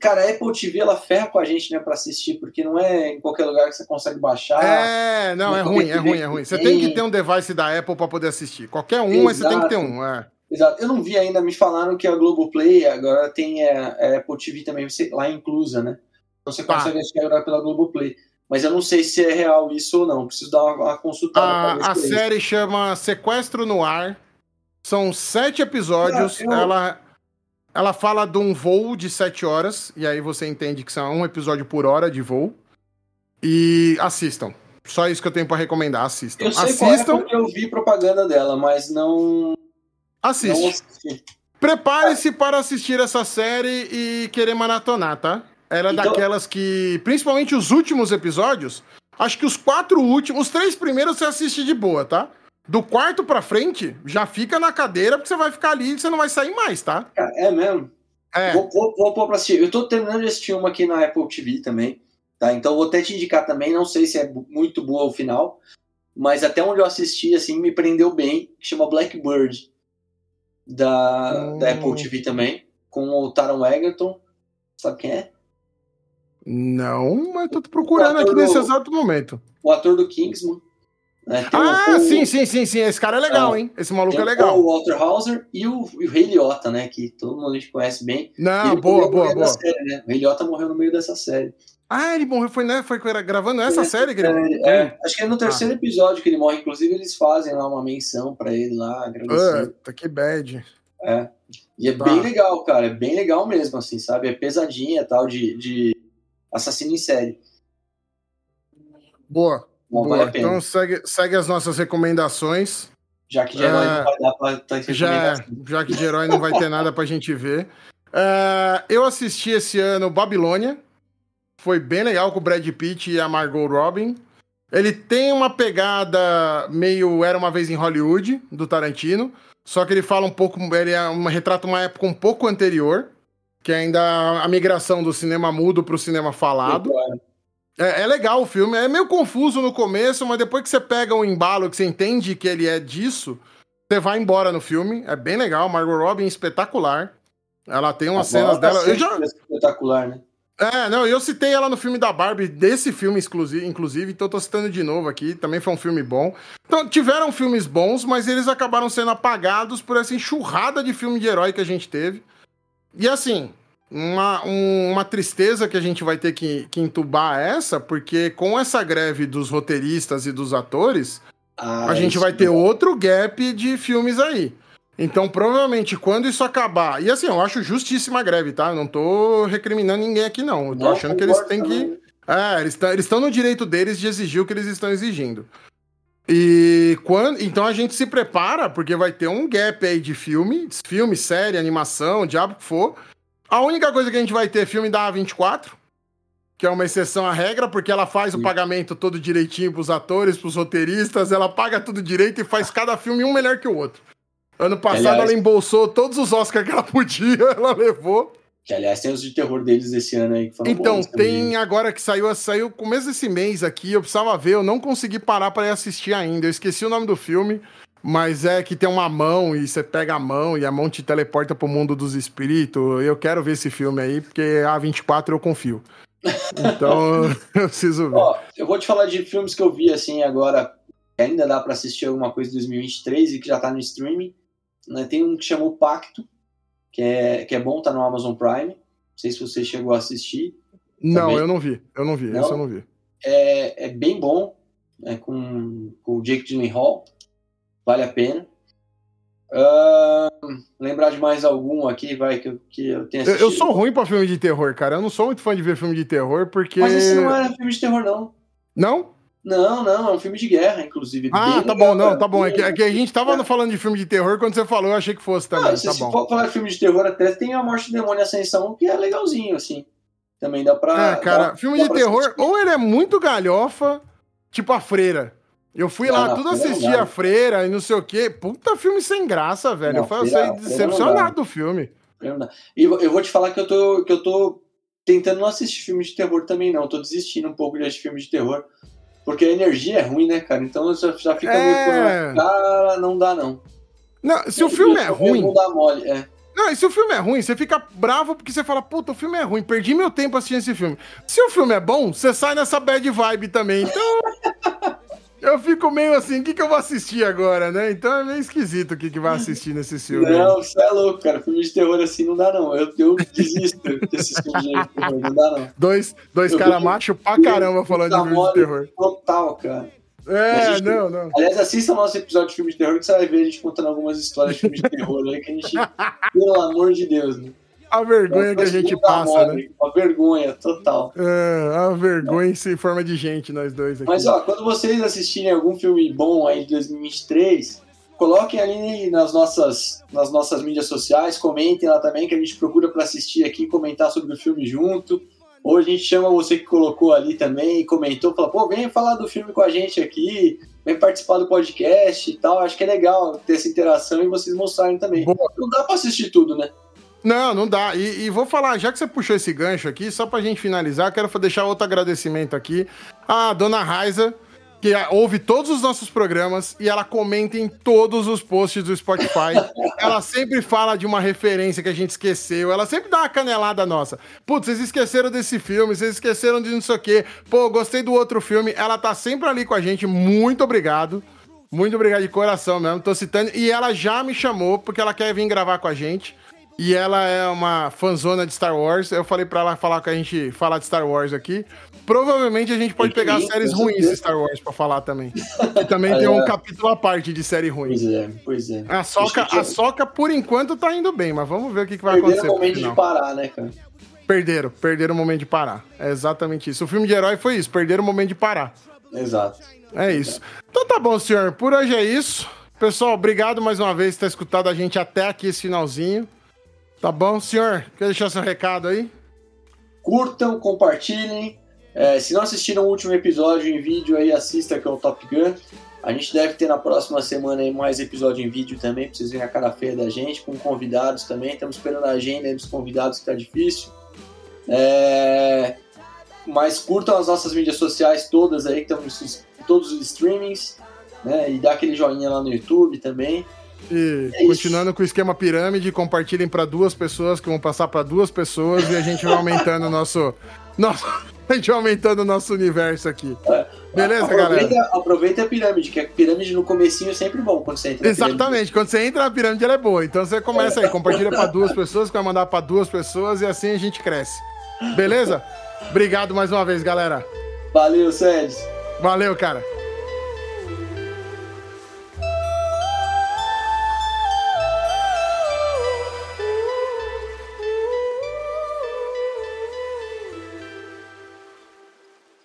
Cara, a Apple TV ela ferra com a gente, né, pra assistir, porque não é em qualquer lugar que você consegue baixar. É, não, é ruim, é ruim, é ruim. Você tem que ter um device da Apple para poder assistir. Qualquer um, mas você tem que ter um. É. Exato. Eu não vi ainda, me falaram que a Globoplay agora tem a, a Apple TV também lá inclusa, né? Então você tá. consegue assistir agora pela Globoplay. Mas eu não sei se é real isso ou não. Preciso dar uma, uma consultada. A, a série chama Sequestro no Ar. São sete episódios. Ah, eu... Ela ela fala de um voo de 7 horas, e aí você entende que são um episódio por hora de voo. E assistam. Só isso que eu tenho para recomendar, assistam. Eu sei assistam. Qual é eu vi propaganda dela, mas não. Assiste. Prepare-se para assistir essa série e querer maratonar, tá? Era é então... daquelas que, principalmente os últimos episódios, acho que os quatro últimos, os três primeiros você assiste de boa, tá? Do quarto pra frente, já fica na cadeira, porque você vai ficar ali e você não vai sair mais, tá? É mesmo? É. Vou, vou, vou pôr pra assistir. Eu tô terminando de assistir uma aqui na Apple TV também, tá? Então vou até te indicar também, não sei se é muito boa o final, mas até onde eu assisti, assim, me prendeu bem, que chama Blackbird, da, hum. da Apple TV também, com o Taron Egerton, sabe quem é? Não, mas tô procurando aqui do, nesse exato momento. O ator do Kingsman. Né? Ah, o, sim, sim, sim, sim. Esse cara é legal, hein? Esse maluco é legal. O Walter Hauser e o, e o Ray Liotta, né? Que todo mundo a gente conhece bem. Não, boa, boa, boa. Série, né? O Ray Liotta morreu no meio dessa série. Ah, ele morreu, foi, né? Foi gravando essa série que ele... É, acho que é no terceiro ah. episódio que ele morre. Inclusive, eles fazem lá uma menção pra ele lá, agradecendo. Puta, que bad. É. E é tá. bem legal, cara. É bem legal mesmo, assim, sabe? É pesadinha tal, de, de assassino em série. Boa. Bom, Boa, vale então segue, segue as nossas recomendações. Já que de herói não vai dar pra ter já, já que de herói não vai ter nada pra gente ver. Uh, eu assisti esse ano Babilônia. Foi bem legal com o Brad Pitt e a Margot Robin. Ele tem uma pegada meio Era uma vez em Hollywood, do Tarantino. Só que ele fala um pouco. Ele é uma, retrata uma época um pouco anterior. Que é ainda a migração do cinema mudo para o cinema falado. Claro. É, é, legal o filme, é meio confuso no começo, mas depois que você pega um embalo, que você entende que ele é disso, você vai embora no filme. É bem legal. Margot Robin espetacular. Ela tem umas cenas dela. Eu já... Espetacular, né? É, não, eu citei ela no filme da Barbie, desse filme inclusive, então tô citando de novo aqui, também foi um filme bom. Então, tiveram filmes bons, mas eles acabaram sendo apagados por essa enxurrada de filme de herói que a gente teve. E assim, uma, um, uma tristeza que a gente vai ter que, que entubar essa, porque com essa greve dos roteiristas e dos atores, ah, a gente vai ter outro gap de filmes aí. Então, provavelmente, quando isso acabar. E assim, eu acho justíssima a greve, tá? Eu não tô recriminando ninguém aqui, não. Eu tô não, achando que eles têm que. É, eles estão no direito deles de exigir o que eles estão exigindo. E quando. Então a gente se prepara, porque vai ter um gap aí de filme, filme, série, animação, diabo que for a única coisa que a gente vai ter é filme da A24, que é uma exceção à regra, porque ela faz o pagamento todo direitinho pros atores, pros roteiristas, ela paga tudo direito e faz cada filme um melhor que o outro. Ano passado aliás, ela embolsou todos os Oscars que ela podia, ela levou. Que aliás tem os de terror deles esse ano aí que foram Então, tem agora que saiu, saiu começo desse mês aqui, eu precisava ver, eu não consegui parar para ir assistir ainda. Eu esqueci o nome do filme. Mas é que tem uma mão e você pega a mão e a mão te teleporta pro mundo dos espíritos. Eu quero ver esse filme aí, porque a 24 eu confio. Então, eu preciso ver. Ó, eu vou te falar de filmes que eu vi assim agora, que ainda dá para assistir alguma coisa de 2023 e que já tá no streaming. Né? Tem um que chama O Pacto, que é, que é bom, tá no Amazon Prime. Não sei se você chegou a assistir. Não, Também. eu não vi. Eu não vi. Não? Esse eu não vi. É, é bem bom, é com, com o Jake Gyllenhaal vale a pena. Uh, lembrar de mais algum aqui, vai, que, que eu tenho assistido. Eu, eu sou ruim pra filme de terror, cara. Eu não sou muito fã de ver filme de terror, porque. Mas esse não era filme de terror, não. Não? Não, não, é um filme de guerra, inclusive. Ah, tá bom, não, tá bom. É que, é que, a gente tava é. falando de filme de terror, quando você falou, eu achei que fosse também. Não, se, tá se bom. for falar de filme de terror, até tem a Morte do Demônio e Ascensão, que é legalzinho, assim. Também dá pra. É, cara, filme dá de terror, assistir. ou ele é muito galhofa, Tipo a Freira. Eu fui lá tudo assistir a Freira e não sei o quê. Puta filme sem graça, velho. Não, eu saí decepcionado do filme. E eu vou te falar que eu tô, que eu tô tentando não assistir filme de terror também, não. Eu tô desistindo um pouco de assistir filme de terror. Porque a energia é ruim, né, cara? Então já, já fica é... meio. Cara, não dá, não. Não, se o filme é ruim. Não dá mole, é. Não, e se o filme é ruim, você fica bravo porque você fala, puta, o filme é ruim, perdi meu tempo assistindo esse filme. Se o filme é bom, você sai nessa bad vibe também. Então. Eu fico meio assim, o que, que eu vou assistir agora, né? Então é meio esquisito o que, que vai assistir nesse filme. Não, você é louco, cara. Filme de terror assim não dá, não. Eu, eu desisto desses filmes de terror, não dá, não. Dois, dois caras machos pra caramba falando de filme de terror. Total, cara. É, gente, não, não. Aliás, assista o nosso episódio de filme de terror que você vai ver a gente contando algumas histórias de filme de terror aí que a gente, pelo amor de Deus, né? A vergonha que a gente passa, né? A vergonha, total. É, a vergonha em forma de gente, nós dois aqui. Mas, ó, quando vocês assistirem algum filme bom aí de 2023, coloquem ali nas nossas, nas nossas mídias sociais, comentem lá também, que a gente procura para assistir aqui, comentar sobre o filme junto. Ou a gente chama você que colocou ali também e comentou, fala, pô, vem falar do filme com a gente aqui, vem participar do podcast e tal. Acho que é legal ter essa interação e vocês mostrarem também. Boa. Não dá pra assistir tudo, né? Não, não dá. E, e, vou falar, já que você puxou esse gancho aqui, só pra gente finalizar, quero deixar outro agradecimento aqui à dona Raiza, que ouve todos os nossos programas e ela comenta em todos os posts do Spotify. ela sempre fala de uma referência que a gente esqueceu. Ela sempre dá uma canelada nossa. Putz, vocês esqueceram desse filme, vocês esqueceram de não sei o quê. Pô, gostei do outro filme. Ela tá sempre ali com a gente. Muito obrigado. Muito obrigado de coração mesmo. Tô citando. E ela já me chamou porque ela quer vir gravar com a gente. E ela é uma fanzona de Star Wars. Eu falei para ela falar que a gente falar de Star Wars aqui. Provavelmente a gente pode pegar séries ruins de Star Wars para falar também. E também tem um capítulo à parte de série ruim. Pois é, pois é. A Soca, a Soca, por enquanto, tá indo bem, mas vamos ver o que, que vai Perderam acontecer. Perderam o momento de parar, né, cara? Perderam, perderam o momento de parar. É exatamente isso. O filme de herói foi isso, perderam o momento de parar. Exato. É isso. Então tá bom, senhor. Por hoje é isso. Pessoal, obrigado mais uma vez por ter escutado a gente até aqui esse finalzinho. Tá bom, senhor? Quer deixar seu recado aí? Curtam, compartilhem, é, se não assistiram o último episódio em vídeo aí, assista que é o Top Gun. A gente deve ter na próxima semana mais episódio em vídeo também, pra vocês verem a cara feia da gente, com convidados também. Estamos esperando a agenda dos convidados que tá difícil. É... Mas curtam as nossas mídias sociais todas aí, que estamos todos os streamings, né? E dá aquele joinha lá no YouTube também. E é continuando com o esquema pirâmide, compartilhem para duas pessoas que vão passar para duas pessoas e a gente vai aumentando o nosso, nosso, a gente vai aumentando o nosso universo aqui. É. Beleza, aproveita, galera? Aproveita a pirâmide, que a pirâmide no comecinho é sempre bom quando você entra Exatamente, quando você entra na pirâmide ela é boa. Então você começa aí, compartilha para duas pessoas, que vai mandar para duas pessoas e assim a gente cresce. Beleza? Obrigado mais uma vez, galera. Valeu, Sérgio. Valeu, cara.